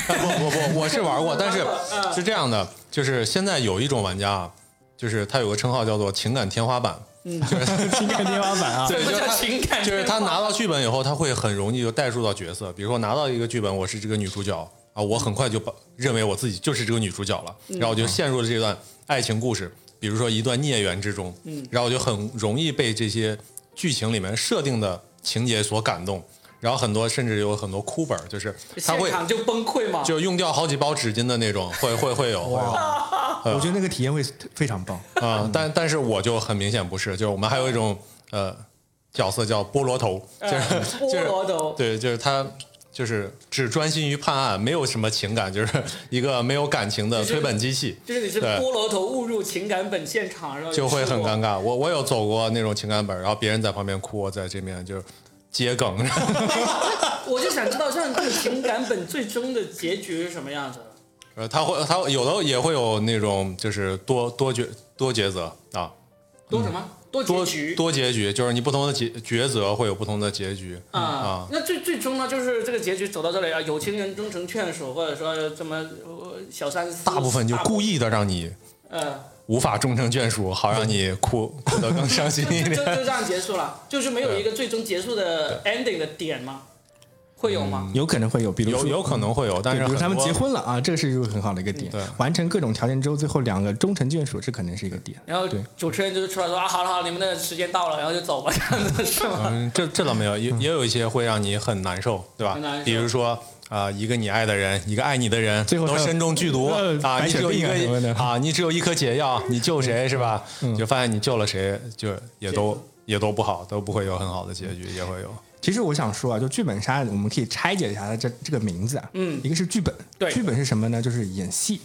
不不不，我是玩过，但是 嗯是这样的，就是现在有一种玩家啊，就是他有个称号叫做情感天花板，情感天花板啊，对就是他情感？就是他拿到剧本以后，他会很容易就代入到角色。比如说拿到一个剧本，我是这个女主角啊，我很快就把认为我自己就是这个女主角了，然后我就陷入了这段爱情故事，比如说一段孽缘之中，然后我就很容易被这些剧情里面设定的情节所感动，然后很多甚至有很多哭本儿，就是他会现场就崩溃嘛。就用掉好几包纸巾的那种，会会会有 会有。我觉得那个体验会非常棒。啊、但但是我就很明显不是，就是我们还有一种呃角色叫菠萝头，就是、呃就是菠萝头对，就是他就是只专心于判案，没有什么情感，就是一个没有感情的推本机器，就是你是菠萝头误入情感本现场，然后就会很尴尬。尬。我我有走过那种情感本，然后别人在旁边哭，我在这边就接梗。我就想知道，像这个情感本最终的结局是什么样子的？呃，他会他有的也会有那种就是多多抉多抉择啊，多什么？多多结局多结局，就是你不同的抉抉择会有不同的结局啊啊。那最最终呢，就是这个结局走到这里啊，有情人终成眷属，或者说这么呃小三，大部分就故意的让你呃，无法终成眷属，好让你哭哭得更伤心一就 就点。就这样结束了，就是没有一个最终结束的 ending 的点吗？会有吗？有可能会有，比如说有有可能会有，但，是比如他们结婚了啊，这个是一个很好的一个点。对完成各种条件之后，最后两个终成眷属，这可能是一个点。然后对主持人就是出来说啊，好了好了，你们的时间到了，然后就走吧，这样子是吗？嗯，这这倒没有，也也有一些会让你很难受，对吧很难受？比如说啊、一个你爱的人，一个爱你的人，最后都身中剧毒呃啊，你只有一个啊，你只有一颗解药，你救谁是吧？就发现你救了谁，就也都也都不好，都不会有很好的结局，也会有。其实我想说啊，就剧本杀，我们可以拆解一下它这这个名字啊。嗯一个是剧本，对剧本是什么呢？就是演戏，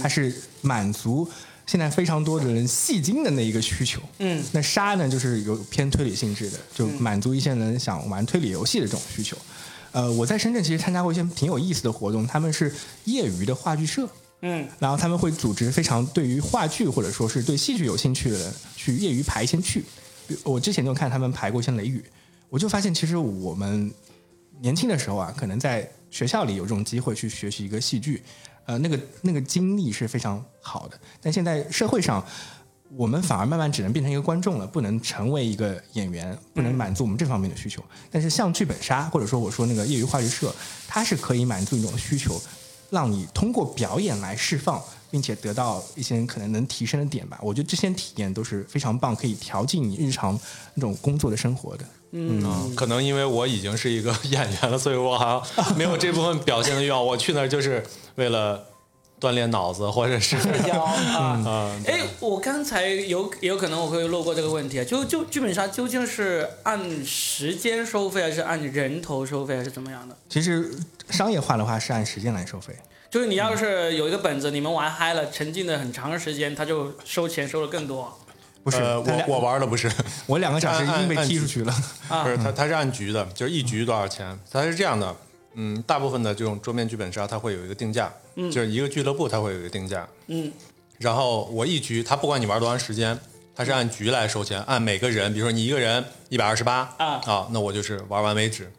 它是满足现在非常多的人戏精的那一个需求。嗯，那杀呢，就是有偏推理性质的，就满足一些人想玩推理游戏的这种需求。呃，我在深圳其实参加过一些挺有意思的活动，他们是业余的话剧社，嗯，然后他们会组织非常对于话剧或者说是对戏剧有兴趣的人去业余排一些剧。我之前就看他们排过一些《雷雨》，我就发现其实我们年轻的时候啊，可能在学校里有这种机会去学习一个戏剧，呃，那个那个经历是非常好的。但现在社会上，我们反而慢慢只能变成一个观众了，不能成为一个演员，不能满足我们这方面的需求。但是像剧本杀，或者说我说那个业余话剧社，它是可以满足你这种需求，让你通过表演来释放，并且得到一些可能能提升的点吧。我觉得这些体验都是非常棒，可以调剂你日常那种工作的生活的。嗯，可能因为我已经是一个 演员了，所以我好像没有这部分表现的欲望。我去那儿就是为了锻炼脑子，或者是 要 啊。啊，哎，我刚才有有可能我会漏过这个问题啊，就就剧本杀究竟是按时间收费，还是按人头收费，还是怎么样的？其实商业化的话是按时间来收费。就是你要是有一个本子，你们玩嗨了，沉浸的很长时间，他就收钱收的更多不是，呃，我我玩的不是，我两个小时已经被踢出去了。啊不是，他他是按局的，就是一局多少钱？他是这样的，嗯，大部分的这种桌面剧本杀它会有一个定价，就是一个俱乐部它会有一个定价，嗯，然后我一局，它不管你玩多长时间，它是按局来收钱，按每个人，比如说你一个人一百二十八啊。啊，那我就是玩完为止。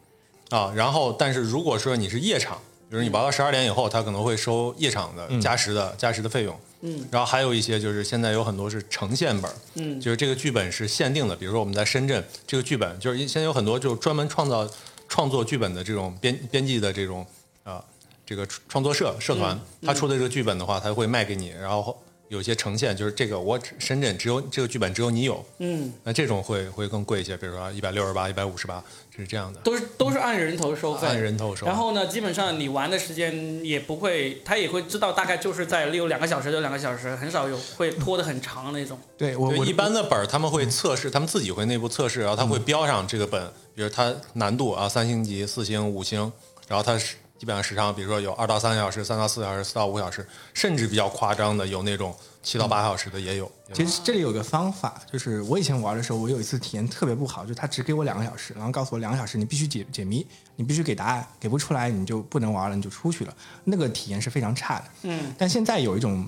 啊。然后，但是如果说你是夜场，比如你玩到十二点以后，它可能会收夜场的加时的、加时的费用。嗯，然后还有一些就是现在有很多是呈现本，嗯就是这个剧本是限定的，比如说我们在深圳，这个剧本就是现在有很多就专门创造创作剧本的这种编编辑的这种啊、这个创作社社团，他出的这个剧本的话，他会卖给你，然后有一些呈现，就是这个我只深圳只有这个剧本只有你有，嗯，那这种会会更贵一些，比如说一百六十八、一百五十八，是这样的。都是都是按人头收费，按人头收。然后呢，基本上你玩的时间也不会，他也会知道大概就是在例如两个小时就两个小时，很少有会拖得很长的那种。对我我一般的本儿他们会测试，他们自己会内部测试，然后他会标上这个本，比如它难度啊，三星级、四星、五星，然后它是基本上时长，比如说有二到三个小时、三到四个小时、四到五个小时，甚至比较夸张的有那种七到八小时的也有。其实这里有个方法，就是我以前玩的时候，我有一次体验特别不好，就是他只给我两个小时，然后告诉我两个小时你必须解解谜，你必须给答案，给不出来你就不能玩了，你就出去了。那个体验是非常差的。嗯，但现在有一种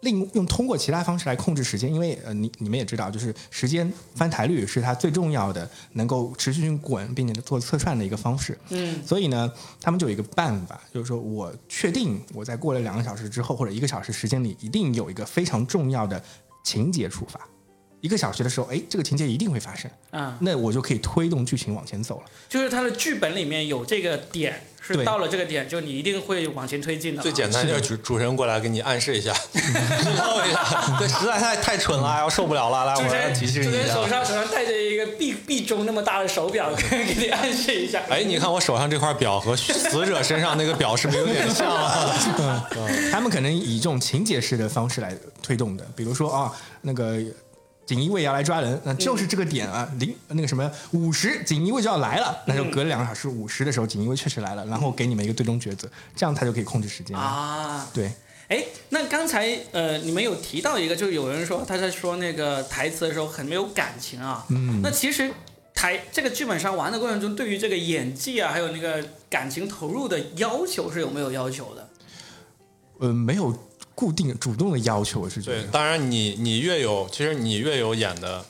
另用通过其他方式来控制时间，因为呃你你们也知道，就是时间翻台率是它最重要的，能够持续性滚并且做测算的一个方式。嗯，所以呢，他们就有一个办法，就是说我确定我在过了两个小时之后或者一个小时时间里，一定有一个非常重要的情节触发。一个小时的时候，哎，这个情节一定会发生，啊，那我就可以推动剧情往前走了。就是他的剧本里面有这个点，是到了这个点就你一定会往前推进的。最简单就是主主持人过来给你暗示一下，剧透一下，对，实在太太蠢了，要受不了了，来，我来主持人，提示你一主持人手下。上手上戴着一个臂臂中那么大的手表，给你暗示一下。哎，你看我手上这块表和死者身上那个表是不是有点像啊？他们可能以这种情节式的方式来推动的，比如说啊，那个锦衣卫要来抓人，那就是这个点啊，零那个什么五十，锦衣卫就要来了，那就隔了两个小时，五十的时候锦衣卫确实来了，然后给你们一个最终抉择，这样他就可以控制时间。啊，对，哎，那刚才呃，你们有提到一个，就是有人说他在说那个台词的时候很没有感情啊。嗯那其实台这个剧本杀玩的过程中，对于这个演技啊，还有那个感情投入的要求是有没有要求的？呃，没有固定主动的要求，我是觉对，当然你你越有，其实你越有演的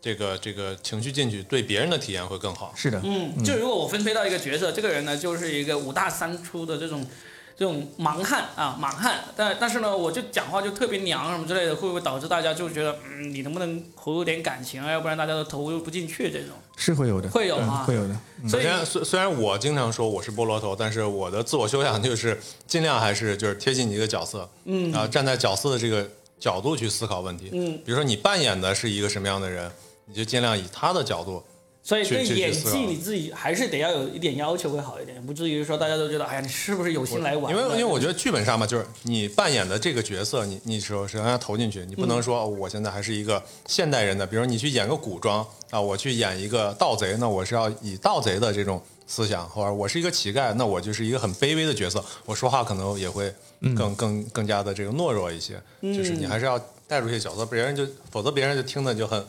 这个这个情绪进去，对别人的体验会更好。是的，嗯，就如果我分配到一个角色，这个人呢就是一个五大三粗的这种这种蛮汉啊，莽汉，但但是呢，我就讲话就特别娘什么之类的，会不会导致大家就觉得，嗯，你能不能投入点感情啊？要不然大家都投入不进去这种。是会有的，会有啊嗯会有的。首先虽然虽虽然我经常说我是菠萝头，但是我的自我修养就是尽量还是就是贴近你一个角色，嗯啊，站在角色的这个角度去思考问题。嗯，比如说你扮演的是一个什么样的人，你就尽量以他的角度。所以对演技你自己还是得要有一点要求会好一点，不至于说大家都觉得，哎呀，你是不是有心来玩？因为因为我觉得剧本上嘛，就是你扮演的这个角色，你你首首先要投进去，你不能说、哦我现在还是一个现代人的，比如你去演个古装啊，我去演一个盗贼，那我是要以盗贼的这种思想，或者我是一个乞丐，那我就是一个很卑微的角色，我说话可能也会更、更更加的这个懦弱一些，就是你还是要带入一些角色，别人就否则别人就听的就很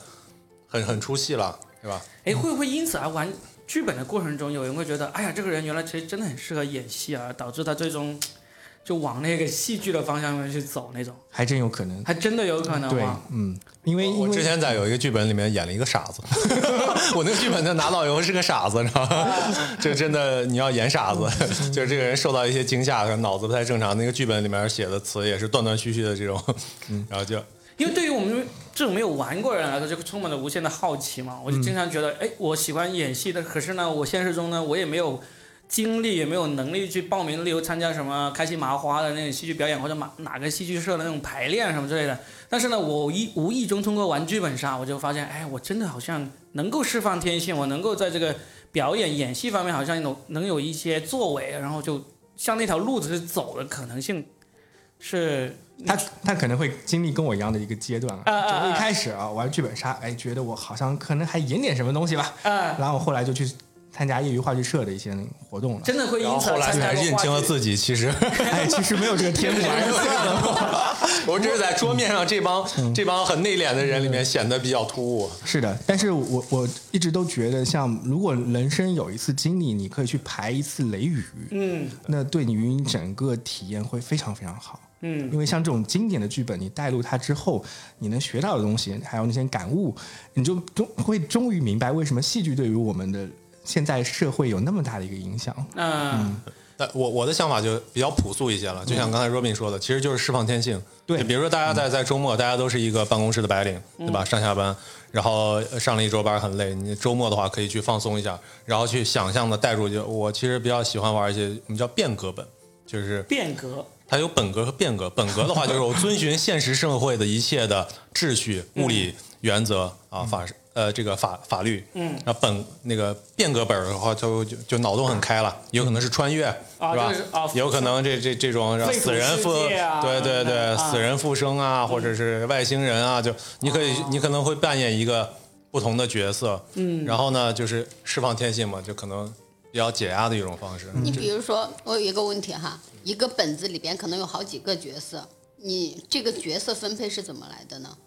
很很出戏了，对吧？哎，会不会因此而玩剧本的过程中，有人会觉得，哎呀，这个人原来其实真的很适合演戏啊，导致他最终就往那个戏剧的方向面去走那种，还真有可能。还真的有可能对吗？，嗯，因为因我之为前在有一个剧本里面演了一个傻子，我那个剧本的拿到以后是个傻子，你知道吗？就真的你要演傻子，就是这个人受到一些惊吓，脑子不太正常。那个剧本里面写的词也是断断续续的这种，然后就因为对于我们这种没有玩过的人来说，就充满了无限的好奇嘛。我就经常觉得，哎、我喜欢演戏的，可是呢，我现实中呢，我也没有精力，也没有能力去报名，例如参加什么开心麻花的那种戏剧表演，或者哪哪个戏剧社的那种排练什么之类的。但是呢，我无意无意中通过玩剧本杀，我就发现，哎，我真的好像能够释放天性，我能够在这个表演演戏方面好像有能有一些作为，然后就向那条路子是走的可能性是他他可能会经历跟我一样的一个阶段啊就一开始啊玩剧本杀，哎，觉得我好像可能还演点什么东西吧，嗯、然后后来就去参加业余话剧社的一些活动了。真的会因此后后来参加过话才认清了自己，其实 哎，其实没有这个天赋。我只是在桌面上这帮这帮很内敛的人里面显得比较突兀。是的，但是我我一直都觉得，像如果人生有一次经历，你可以去排一次雷雨，嗯那对你于你整个体验会非常非常好。嗯因为像这种经典的剧本，你带入它之后，你能学到的东西，还有那些感悟，你就终会终于明白为什么戏剧对于我们的现在社会有那么大的一个影响。嗯但我我的想法就比较朴素一些了，就像刚才 Robin 说的，其实就是释放天性。对比如说大家在在周末，大家都是一个办公室的白领，对吧？上下班，然后上了一周班很累，你周末的话可以去放松一下，然后去想象的带入。就我其实比较喜欢玩一些我们叫变革本，就是变革它有本格和变革。本格的话就是我遵循现实社会的一切的秩序、物理原则啊，法呃这个法法律。嗯。那本那个变革本儿的话，就就就脑洞很开了，有可能是穿越，啊是吧就是啊？有可能这这这种死人复啊对对对啊死人复生啊，或者是外星人啊，就你可以你可能会扮演一个不同的角色。嗯。然后呢，就是释放天性嘛，就可能比较解压的一种方式。你比如说，我有一个问题哈，一个本子里边可能有好几个角色，你这个角色分配是怎么来的呢？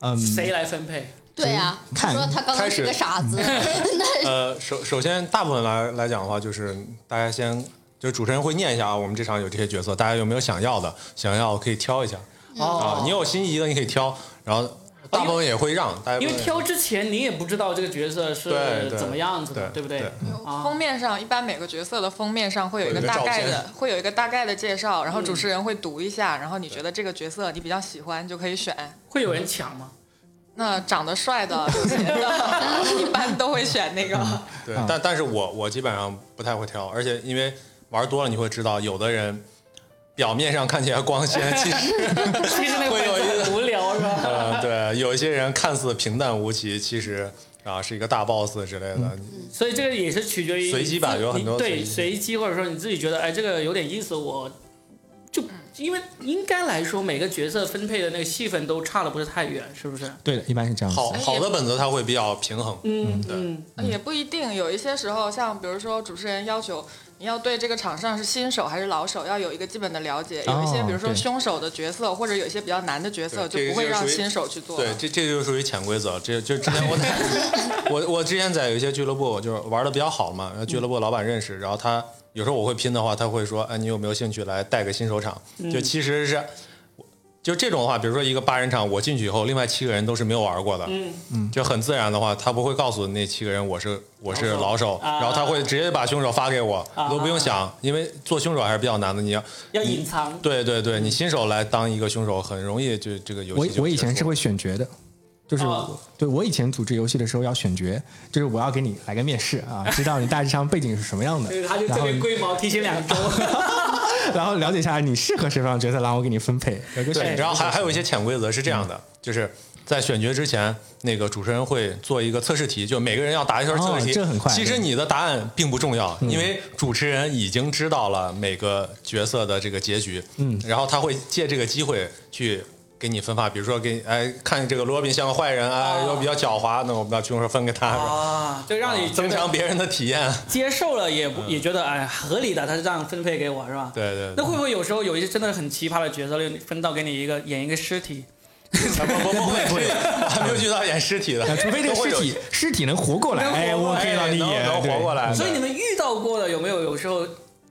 嗯，谁来分配？对呀、他看说他刚刚是个傻子，那呃，首首先，大部分来来讲的话，就是大家先，就主持人会念一下啊，我们这场有这些角色，大家有没有想要的？想要可以挑一下啊哦，，你有心仪的你可以挑，然后大部分也会让，因为挑之前你也不知道这个角色是怎么样子的，对不对？啊封面上一般每个角色的封面上会有一个大概的，会有一个大概的介绍，嗯然后主持人会读一下，然后你觉得这个角色你比较喜欢就可以选。会有人抢吗？那长得帅的、有钱的，一般都会选那个。对，但但是我我基本上不太会挑，而且因为玩多了你会知道，有的人表面上看起来光鲜，其实 其实那个会有一本子很无聊是吧？呃对，有一些人看似平淡无奇，其实啊是一个大 boss 之类的。所以这个也是取决于随机吧有很多你对随机，或者说你自己觉得哎这个有点意思，我就因为应该来说每个角色分配的那个戏份都差的不是太远，是不是？对的，一般是这样。好好的本子它会比较平衡，嗯对嗯，也不一定，有一些时候，像比如说主持人要求你要对这个场上是新手还是老手要有一个基本的了解，有一些哦比如说凶手的角色或者有一些比较难的角色就不会让新手去做。对，这这就属于潜规则。这就之前我在 我我之前在有一些俱乐部就是玩的比较好嘛，然后俱乐部老板认识，然后他有时候我会拼的话，他会说，哎，你有没有兴趣来带个新手场？就其实是。就这种的话，比如说一个八人场，我进去以后，另外七个人都是没有玩过的，嗯嗯，就很自然的话，他不会告诉那七个人我是我是老手老手，啊然后他会直接把凶手发给我，啊都不用想，因为做凶手还是比较难的，你要要隐藏。对对对，你新手来当一个凶手，很容易就这个游戏就我以前是会选角的，就是、哦对我以前组织游戏的时候要选角，就是我要给你来个面试啊，知道你大致上背景是什么样的 对，，他就然后特别龟毛，提前两周。然后了解一下你适合什么样的角色，然后我给你分配。对，然后还还有一些潜规则是这样的，就是在选角之前，那个主持人会做一个测试题，就每个人要答一圈测试题。哦这很快其实你的答案并不重要，因为主持人已经知道了每个角色的这个结局。嗯，然后他会借这个机会去。给你分发，比如说给哎看这个罗宾像个坏人啊，又比较狡猾，那我们把凶手分给他，是吧啊，就让你增强别人的体验。接受了也不也觉得哎合理的，他是这样分配给我是吧？对对对那会不会有时候有一些真的很奇葩的角色，分到给你一个演一个尸体？不不不会不会，还 没有遇到演尸体的，啊 除非这个尸体尸体能活过来，哎，我可以让你能演，能活过来。所以你们遇到过的有没有有时候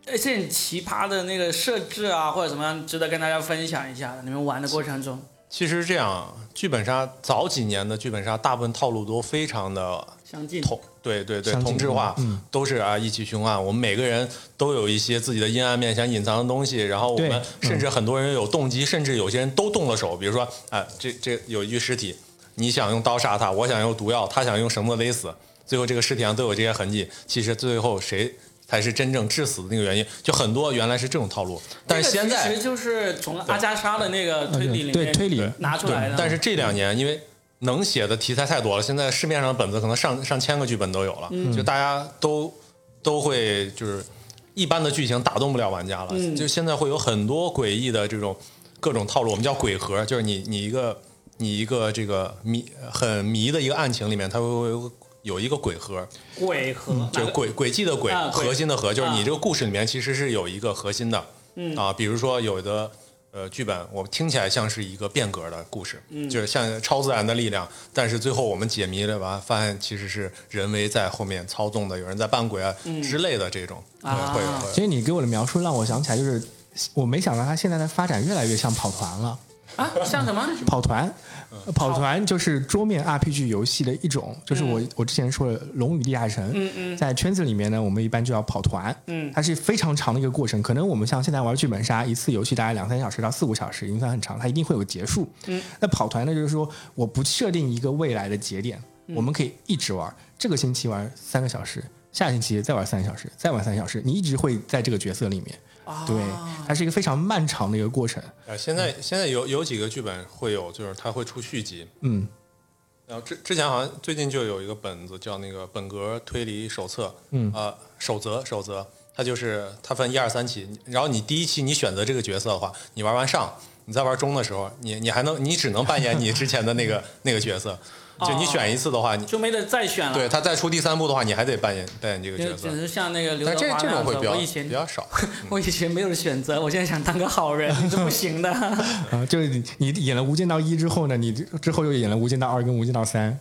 呃这很奇葩的那个设置啊，或者怎么样，值得跟大家分享一下？你们玩的过程中，其实这样，剧本杀早几年的剧本杀，大部分套路都非常的相近。同，对对对，同质化，嗯都是啊意气凶案。我们每个人都有一些自己的阴暗面想隐藏的东西，然后我们甚至很多人有动机，甚至有些人都动了手。比如说，啊，这这有一具尸体，你想用刀杀他，我想用毒药，他想用绳子勒死，最后这个尸体上都有这些痕迹。其实最后谁？才是真正致死的那个原因，就很多原来是这种套路，但是现在这个其实就是从阿加莎的那个推理里面对推理拿出来的。但是这两年，因为能写的题材太多了，现在市面上的本子可能上上千个剧本都有了，就大家都都会就是一般的剧情打动不了玩家了，嗯就现在会有很多诡异的这种各种套路，我们叫鬼盒，就是你你一个你一个这个迷很迷的一个案情里面，它会会有一个鬼核，鬼核就是轨轨迹的轨，啊核心的核，就是你啊这个故事里面其实是有一个核心的，嗯。啊，比如说有的呃剧本，我听起来像是一个变革的故事，嗯。就是像超自然的力量，但是最后我们解谜了完，发现其实是人为在后面操纵的，有人在扮鬼啊之类的这种，嗯啊会会其实你给我的描述让我想起来，就是我没想到它现在的发展越来越像跑团了。啊，像什么？跑团，跑团就是桌面 RPG 游戏的一种，就是我我之前说的《龙与地下城》，嗯嗯在圈子里面呢，我们一般就要跑团，嗯它是非常长的一个过程。可能我们像现在玩剧本杀，一次游戏大概两三小时到四五小时，已经算很长，它一定会有结束。嗯，那跑团呢，就是说我不设定一个未来的节点，嗯我们可以一直玩，这个星期玩三个小时。下星期再玩三个小时，再玩三个小时，你一直会在这个角色里面。对，它是一个非常漫长的一个过程。啊，现在现在有有几个剧本会有，就是它会出续集。嗯，然后之之前好像最近就有一个本子叫那个本格推理手册，嗯呃，守则守则，它就是它分一二三期，然后你第一期你选择这个角色的话，你玩完上，你在玩中的时候，你你还能你只能扮演你之前的那个 那个角色，就你选一次的话，你就没得再选了。对他再出第三部的话，你还得扮演扮演这个角色只是像那个刘但这这德华那样子种会比较我以前比较少，我以前没有选择，我现在想当个好人，你是不行的。啊，就是你你演了《无间道一》之后呢，你之后又演了《无间道二》跟《无间道三》。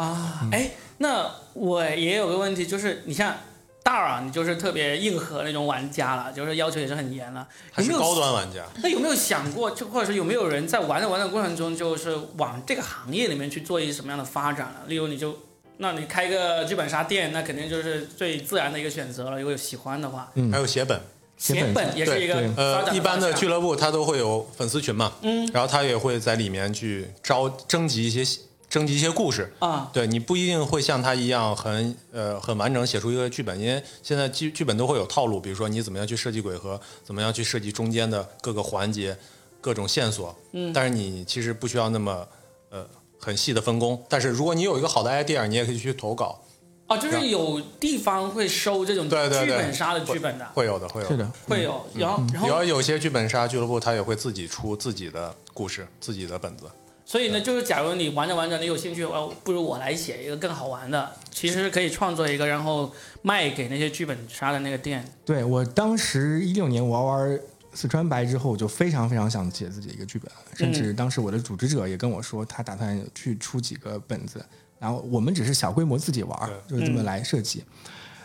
啊，哎，那我也有个问题，就是你像大啊，你就是特别硬核那种玩家了，就是要求也是很严了。还是高端玩家。那有没有想过，就或者是有没有人在玩着玩的过程中，就是往这个行业里面去做一些什么样的发展了？例如，你就，那你开个剧本杀店，那肯定就是最自然的一个选择了。如果有喜欢的话，还有写本，写写本本也是一个呃，一般的俱乐部它都会有粉丝群嘛，嗯，然后他也会在里面去招征集一些征集一些故事，啊，对你不一定会像他一样很呃很完整写出一个剧本，因为现在剧剧本都会有套路，比如说你怎么样去设计鬼盒，怎么样去设计中间的各个环节、各种线索。嗯，但是你其实不需要那么呃很细的分工。但是如果你有一个好的 idea，你也可以去投稿，哦，就是有地方会收这种剧本杀的剧本的，会有的，会有是的，会有。然后，然有后，有些剧本杀俱乐部，他也会自己出自己的故事、自己的本子。所以呢，就是假如你玩着玩着，你有兴趣，哦，不如我来写一个更好玩的，其实可以创作一个，然后卖给那些剧本杀的那个店。对我当时一六年玩完四川白之后，我就非常非常想写自己的一个剧本，甚至当时我的组织者也跟我说，他打算去出几个本子，然后我们只是小规模自己玩，就是这么来设计。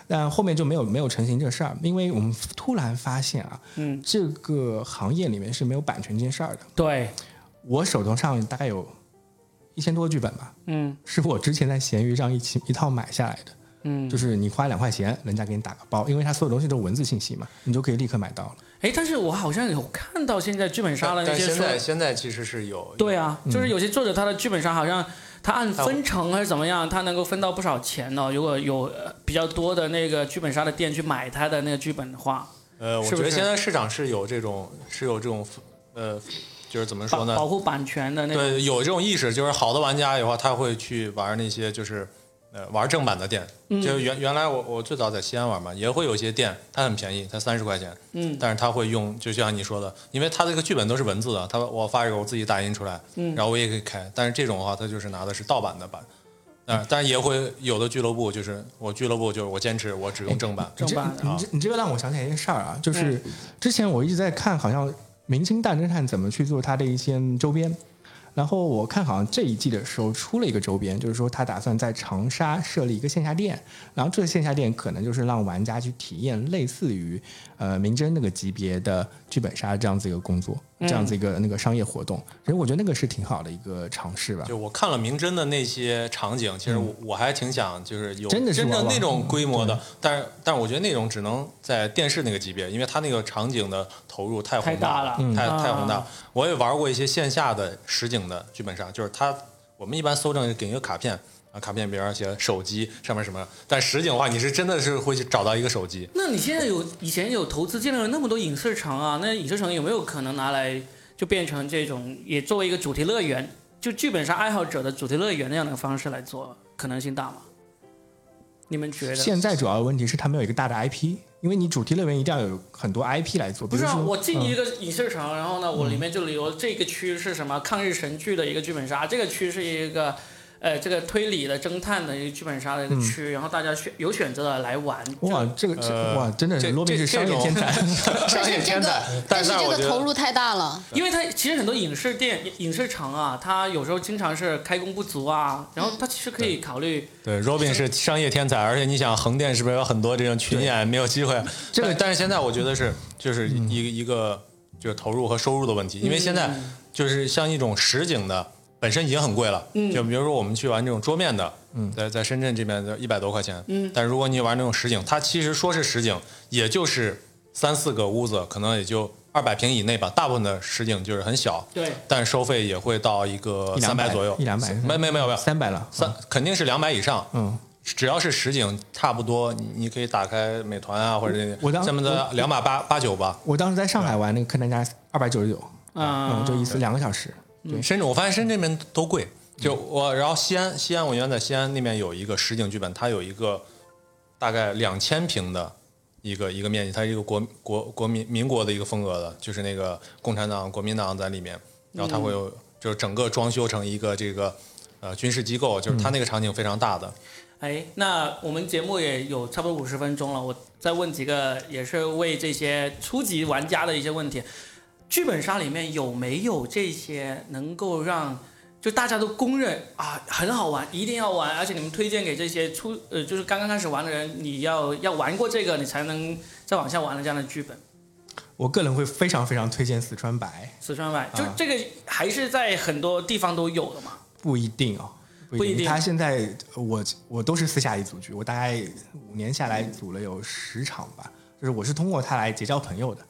但后面就没有没有成型这事儿，因为我们突然发现啊，嗯，这个行业里面是没有版权这件事儿的。对，我手头上大概有一千多个剧本吧，嗯是我之前在闲鱼上一起一套买下来的。嗯。就是你花两块钱，人家给你打个包，因为它所有东西都是文字信息嘛，你就可以立刻买到了。哎，但是我好像有看到现在剧本杀的那些说，现在现在其实是有对啊，就是有些作者他的剧本杀好像他按分成还是怎么样，他能够分到不少钱呢。如果有呃比较多的那个剧本杀的店去买他的那个剧本的话，呃，我觉得现在市场是有这种是有这种呃，就是怎么说呢？保保护版权的那种。对，有这种意识，就是好的玩家的话，他会去玩那些就是呃玩正版的店。嗯就原原来我我最早在西安玩嘛，也会有一些店，它很便宜，它三十块钱，嗯但是他会用，就像你说的，因为他这个剧本都是文字的，他我发一个我自己打印出来，嗯然后我也可以开，但是这种的话，他就是拿的是盗版的版。啊、但是也会有的俱乐部就是我俱乐部就是我坚持我只用正版，正版的你这你这个让我想起来一件事儿啊，就是嗯之前我一直在看，好像《明星大侦探》怎么去做它的一些周边。然后我看好像这一季的时候出了一个周边，就是说他打算在长沙设立一个线下店，然后这个线下店可能就是让玩家去体验类似于呃明侦那个级别的剧本杀这样子一个工作，这样子一个那个商业活动。其实我觉得那个是挺好的一个尝试吧。就我看了明侦的那些场景，其实我我还挺想就是有嗯真的真正那种规模的，但是但是我觉得那种只能在电视那个级别，因为它那个场景的投入太宏大了了，太太宏大。我也玩过一些线下的实景的剧本杀，就是它我们一般搜证给一个卡片。啊，卡片边上写手机上面什么，但实景的话，你是真的是会去找到一个手机。那你现在有以前有投资建立了那么多影视城啊，那影视城有没有可能拿来就变成这种也作为一个主题乐园，就剧本杀爱好者的主题乐园那样的方式来做，可能性大吗？你们觉得？现在主要的问题是它没有一个大的 IP，因为你主题乐园一定要有很多 IP 来做。不是啊，我进一嗯个影视城，然后呢，我里面就留这个区是什么抗日神剧的一个剧本杀，这个区是一个。呃，这个推理的、侦探的一个剧本杀的一个区，然后大家选有选择的来玩。嗯哇，这个哇，真的是这罗宾是 商业天才。商业天才，，但但是这是我觉得个投入太大了。因为它其实很多影视店、影视城啊，它有时候经常是开工不足啊，然后它其实可以考虑，对，Robin 是商业天才，而且你想横店是不是有很多这种群演没有机会？这个但但是现在我觉得是就是一个、一个就是投入和收入的问题，因为现在就是像一种实景的本身已经很贵了，嗯就比如说我们去玩这种桌面的，在在深圳这边的一百多块钱，嗯但如果你玩那种实景，它其实说是实景，也就是三四个屋子，可能也就二百平以内吧，大部分的实景就是很小，对，但收费也会到一个一两百三百左右，一两百没没没有没有三百了，三肯定是两百以上，嗯，只要是实景差不多，你你可以打开美团啊或者那我当这么的两百八八九吧。我当时在上海玩那个客单价二百九十九，啊嗯，就一次两个小时。对，深圳我发现深圳那边都贵，就我然后西安西安我原来在西安那边有一个实景剧本，它有一个大概两千平的一个一个面积，它是一个国国国民民国的一个风格的，就是那个共产党国民党在里面，然后它会有就是整个装修成一个这个呃军事机构，就是它那个场景非常大的。哎，那我们节目也有差不多五十分钟了，我再问几个也是为这些初级玩家的一些问题。剧本杀里面有没有这些能够让就大家都公认啊很好玩，一定要玩，而且你们推荐给这些初呃就是刚刚开始玩的人，你要要玩过这个，你才能再往下玩的这样的剧本。我个人会非常非常推荐四川白，四川白，就啊这个还是在很多地方都有的嘛。不一定哦，不不一定他现在我我都是私下里组局，我大概五年下来组了有十场吧，就是我是通过他来结交朋友的。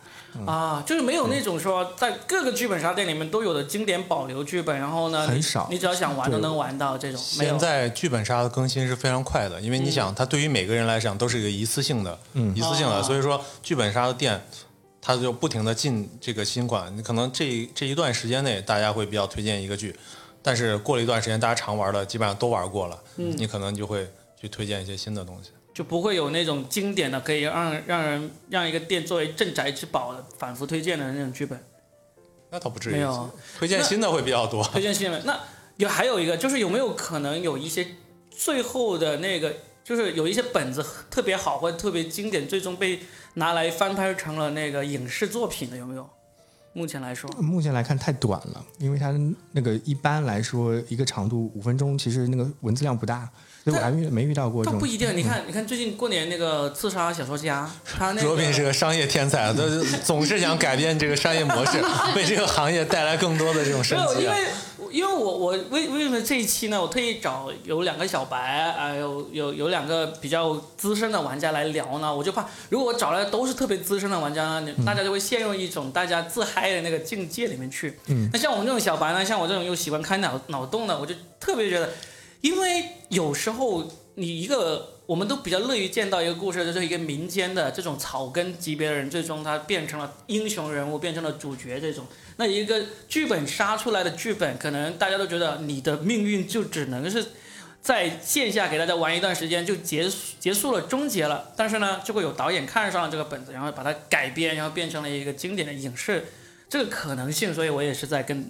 啊，就是没有那种说在各个剧本杀店里面都有的经典保留剧本，然后呢，很少你只要想玩都能玩到这种。现在剧本杀的更新是非常快的，因为你想，它对于每个人来讲都是一个一次性的，一次性哦的，所以说剧本杀的店，它就不停的进这个新款。你可能这这一段时间内，大家会比较推荐一个剧，但是过了一段时间，大家常玩的基本上都玩过了，你可能就会去推荐一些新的东西。就不会有那种经典的可以让让人让一个店作为镇宅之宝的反复推荐的那种剧本。那倒不至于，没有推荐新的会比较多。推荐新的。那有还有一个就是有没有可能有一些最后的那个，就是有一些本子特别好或者特别经典，最终被拿来翻拍成了那个影视作品的有没有？目前来说，目前来看太短了，因为它那个一般来说一个长度五分钟，其实那个文字量不大，所以我还遇没遇到过这种。不一定。你看，你看最近过年那个刺杀小说家，他那卓个斌是个商业天才，他 总是想改变这个商业模式，为这个行业带来更多的这种升没有，级啊。因为因为我我为为什么这一期呢？我特意找有两个小白啊、有有有两个比较资深的玩家来聊呢。我就怕如果我找来都是特别资深的玩家呢，你大家就会陷入一种大家自嗨的那个境界里面去。嗯那像我们这种小白呢，像我这种又喜欢开脑脑洞的，我就特别觉得，因为有时候你一个。我们都比较乐于见到一个故事，就是一个民间的这种草根级别的人，最终他变成了英雄人物，变成了主角这种。那一个剧本杀出来的剧本，可能大家都觉得你的命运就只能是在线下给大家玩一段时间就结束结束了终结了。但是呢，就会有导演看上了这个本子，然后把它改编，然后变成了一个经典的影视，这个可能性，所以我也是在跟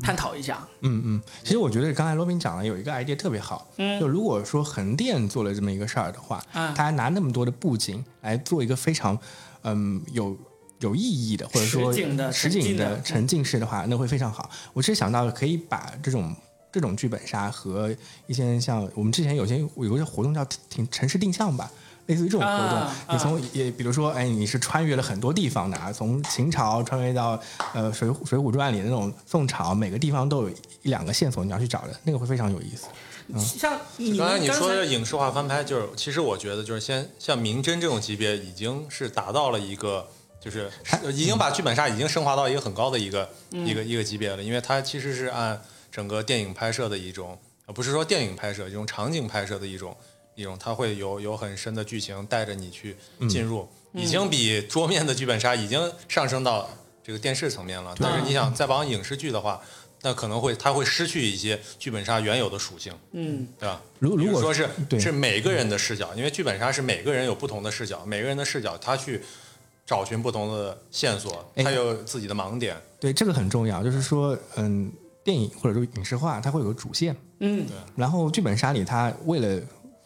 探讨一下。嗯嗯，其实我觉得刚才罗宾讲了有一个 idea 特别好，嗯就如果说横店做了这么一个事儿的话，啊他拿那么多的布景来做一个非常嗯有有意义的，或者说实景的实景沉浸的的沉浸式的话，那会非常好。我只是想到可以把这种。这种剧本杀和一些像我们之前有些有一个活动叫挺城市定向吧，类似于这种活动，啊你从也比如说，哎，你是穿越了很多地方的啊，从秦朝穿越到呃水浒水浒传里的那种宋朝，每个地方都有一两个线索你要去找的，那个会非常有意思。像你刚才你说的影视化翻拍，就是其实我觉得就是先像明侦这种级别，已经是达到了一个就是已经把剧本杀已经升华到一个很高的一个、一个一个级别了，因为它其实是按整个电影拍摄的一种，呃不是说电影拍摄，一种场景拍摄的一种一种，它会有有很深的剧情带着你去进入，已经比桌面的剧本杀已经上升到这个电视层面了。但是你想再往影视剧的话，那可能会它会失去一些剧本杀原有的属性，嗯对吧？如如果说是是每个人的视角，因为剧本杀是每个人有不同的视角，每个人的视角他去找寻不同的线索，哎他有自己的盲点。对这个很重要，就是说，嗯，电影或者说影视化，它会有个主线，嗯对然后剧本杀里，它为了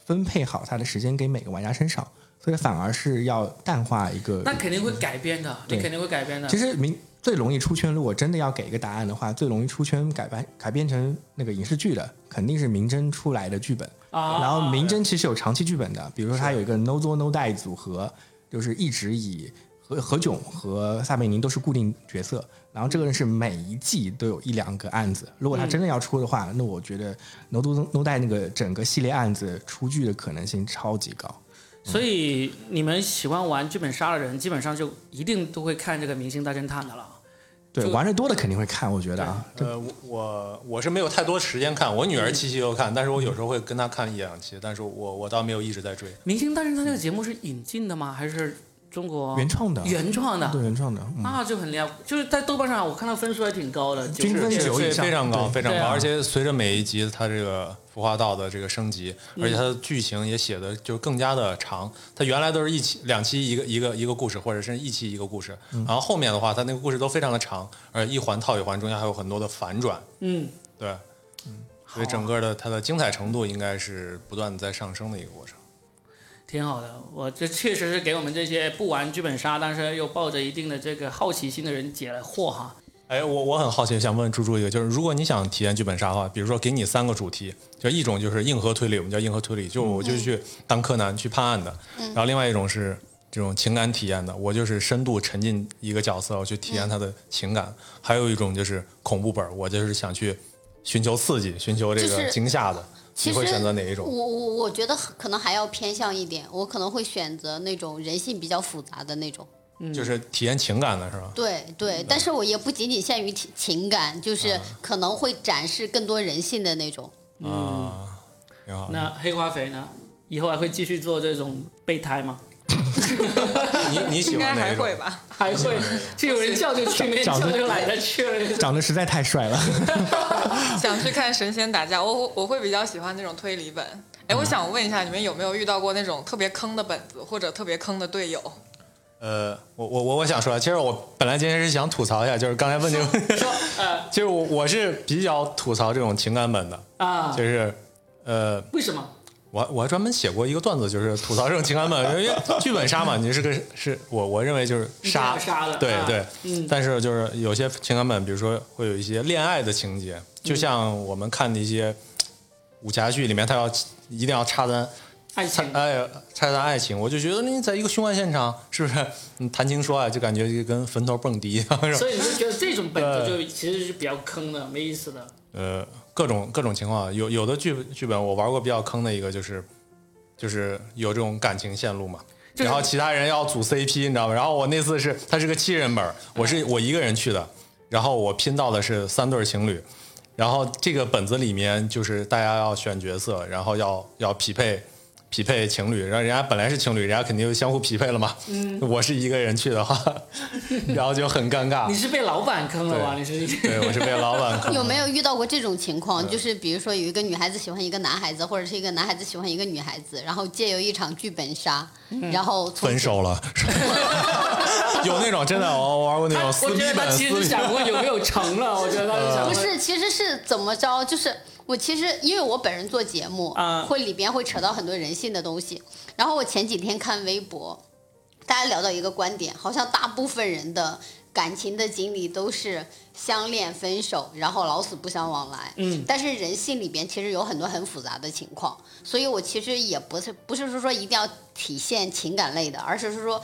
分配好他的时间给每个玩家身上，所以反而是要淡化一个。那肯定会改编的，你肯定会改编的。其实明最容易出圈，如果真的要给一个答案的话，最容易出圈改编改编成那个影视剧的，肯定是明侦出来的剧本。啊，然后明侦其实有长期剧本的，比如说他有一个 No 作 No Die 组合，就是一直以何何炅和撒贝宁都是固定角色，然后这个人是每一季都有一两个案子。如果他真的要出的话，那我觉得 No 作 No Die 那个整个系列案子出剧的可能性超级高。所以你们喜欢玩剧本杀的人，基本上就一定都会看这个《明星大侦探》的了。对，玩的多的肯定会看，我觉得啊，呃，我我我是没有太多时间看，我女儿期期都看，但是我有时候会跟她看一两期，但是我我倒没有一直在追。明星大侦探这个节目是引进的吗？还是中国原创的，原创的？对原创的，嗯。啊，就很厉害，就是在豆瓣上我看到分数还挺高的，均分就是非九以上。非常高，非常高，啊。而且随着每一集它这个服化道的这个升级，嗯。而且它的剧情也写的就更加的长。它原来都是一期两期一个一个一个故事，或者是一期一个故事，嗯。然后后面的话，它那个故事都非常的长，而且一环套一环，中间还有很多的反转，嗯，对，所以整个的它的精彩程度应该是不断的在上升的一个过程。挺好的。我这确实是给我们这些不玩剧本杀，但是又抱着一定的这个好奇心的人解了惑哈。哎，我我很好奇，想问猪猪一个，就是如果你想体验剧本杀的话，比如说给你三个主题，就一种就是硬核推理，我们叫硬核推理，就我就去当柯南去判案的，然后另外一种是这种情感体验的，我就是深度沉浸一个角色，我去体验他的情感，还有一种就是恐怖本儿，我就是想去寻求刺激，寻求这个惊吓的，其实你会选择哪一我种？我我我觉得可能还要偏向一点，我可能会选择那种人性比较复杂的那种。就是体验情感的是吧？对对，但是我也不仅仅限于情情感，就是可能会展示更多人性的那种。嗯，挺好。那黑化肥呢？以后还会继续做这种备胎吗？你你喜应该欢哪一种？还会吧？还会，就有人叫就去，没人叫就懒得去了。长得实在太帅了。想去看神仙打架，我我会比较喜欢那种推理本。哎，我想问一下，你们有没有遇到过那种特别坑的本子，或者特别坑的队友？呃，我我我我想说，其实我本来今天是想吐槽一下，就是刚才问这个 问题，说呃其实我我是比较吐槽这种情感本的，啊就，是呃，为什么？我我还专门写过一个段子，就是吐槽这种情感本，因为剧本杀嘛，你是个是我我认为就是杀杀的啊对对，嗯但是就是有些情感本，比如说会有一些恋爱的情节，就像我们看的一些武侠剧里面，他要一定要插单。爱情哎，拆单爱情，我就觉得你在一个凶案现场，是不是？你谈情说爱，就感觉就跟坟头蹦迪一样，所以你就觉得这种本子就其实是比较坑的，没意思的。呃，各种各种情况，有有的剧剧本我玩过比较坑的一个就是，就是有这种感情线路嘛。就是然后其他人要组 CP，你知道吗？然后我那次是它是个七人本儿，我是我一个人去的，然后我拼到的是三对儿情侣，然后这个本子里面就是大家要选角色，然后要要匹配匹配情侣，然后人家本来是情侣，人家肯定就相互匹配了嘛。嗯，我是一个人去的话，然后就很尴尬你。是被老板坑了吧？你是对，我是被老板坑。有没有遇到过这种情况？就是比如说有一个女孩子喜欢一个男孩子，或者是一个男孩子喜欢一个女孩子，然后借由一场剧本杀，然后分手了，有那种真的，我玩过那，种撕逼我觉得其实想过有没有成了，我觉得他是想。不是，其实是怎么着？就是我其实因为我本人做节目，啊会里边会扯到很多人性的东西。然后我前几天看微博，大家聊到一个观点，好像大部分人的感情的经历都是相恋分手，然后老死不相往来。嗯但是人性里边其实有很多很复杂的情况，所以我其实也不是不是说说一定要体现情感类的，而是说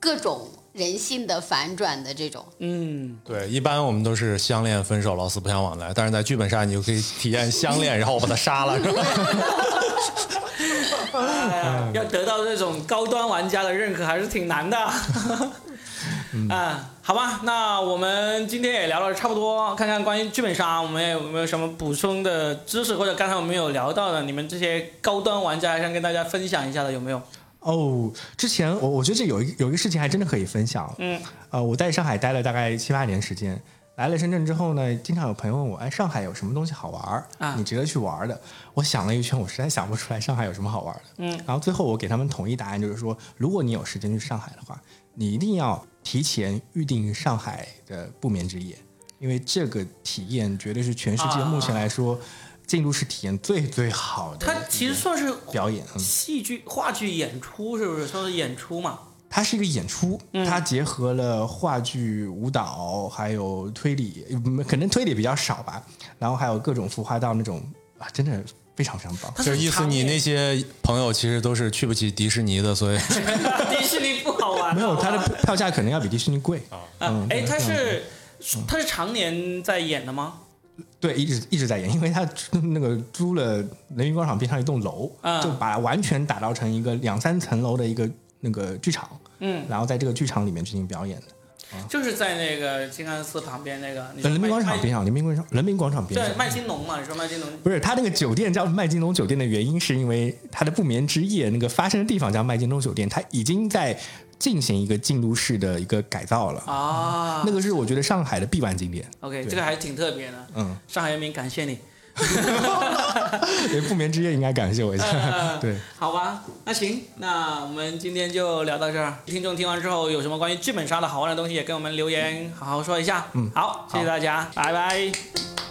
各种人性的反转的这种。嗯，对，一般我们都是相恋分手，老死不相往来。但是在剧本杀，你就可以体验相恋，然后我把他杀了，是吧？哎要得到这种高端玩家的认可还是挺难的。啊，好吧，那我们今天也聊了差不多，看看关于剧本杀，我们有没有什么补充的知识，或者刚才我们有聊到的，你们这些高端玩家还想跟大家分享一下的，有没有？哦，之前我我觉得这有一有一个事情还真的可以分享。嗯，呃，我在上海待了大概七八年时间，来了深圳之后呢，经常有朋友问我，哎，上海有什么东西好玩儿？啊你值得去玩的？我想了一圈，我实在想不出来上海有什么好玩的。嗯，然后最后我给他们统一答案就是说，如果你有时间去上海的话，你一定要提前预定上海的不眠之夜，因为这个体验绝对是全世界目前来说进入式体验最最好的。它其实算是表演，嗯。戏剧、话剧演出，是不是？说是演出嘛？它是一个演出，它结合了话剧、舞蹈，还有推理，嗯可能推理比较少吧。然后还有各种孵化到那种啊，真的非常非常棒。就是意思你那些朋友其实都是去不起迪士尼的，所以 迪士尼不好玩，没有，它的票价可能要比迪士尼贵。啊，哎，它是它是常年在演的吗？对，一直一直在演，因为他 那个租了人民广场边上一栋楼，啊就把完全打造成一个两三层楼的一个那个剧场，嗯，然后在这个剧场里面进行表演的。就是在那个静安寺旁边那个人民广场边上，人民广场人民广场边对上。麦金龙嘛，你说麦金龙不是，他那个酒店叫麦金龙酒店的原因，是因为他的不眠之夜那个发生的地方叫麦金龙酒店，他已经在进行一个进入式的一个改造了。啊，那个是我觉得上海的必玩景点。OK，这个还挺特别的。嗯，上海人民感谢你。对，不眠之夜应该感谢我一下。对，好吧，那行，那我们今天就聊到这儿。听众听完之后有什么关于剧本杀的好玩的东西，也跟我们留言好好说一下。嗯，好，谢谢大家，拜拜。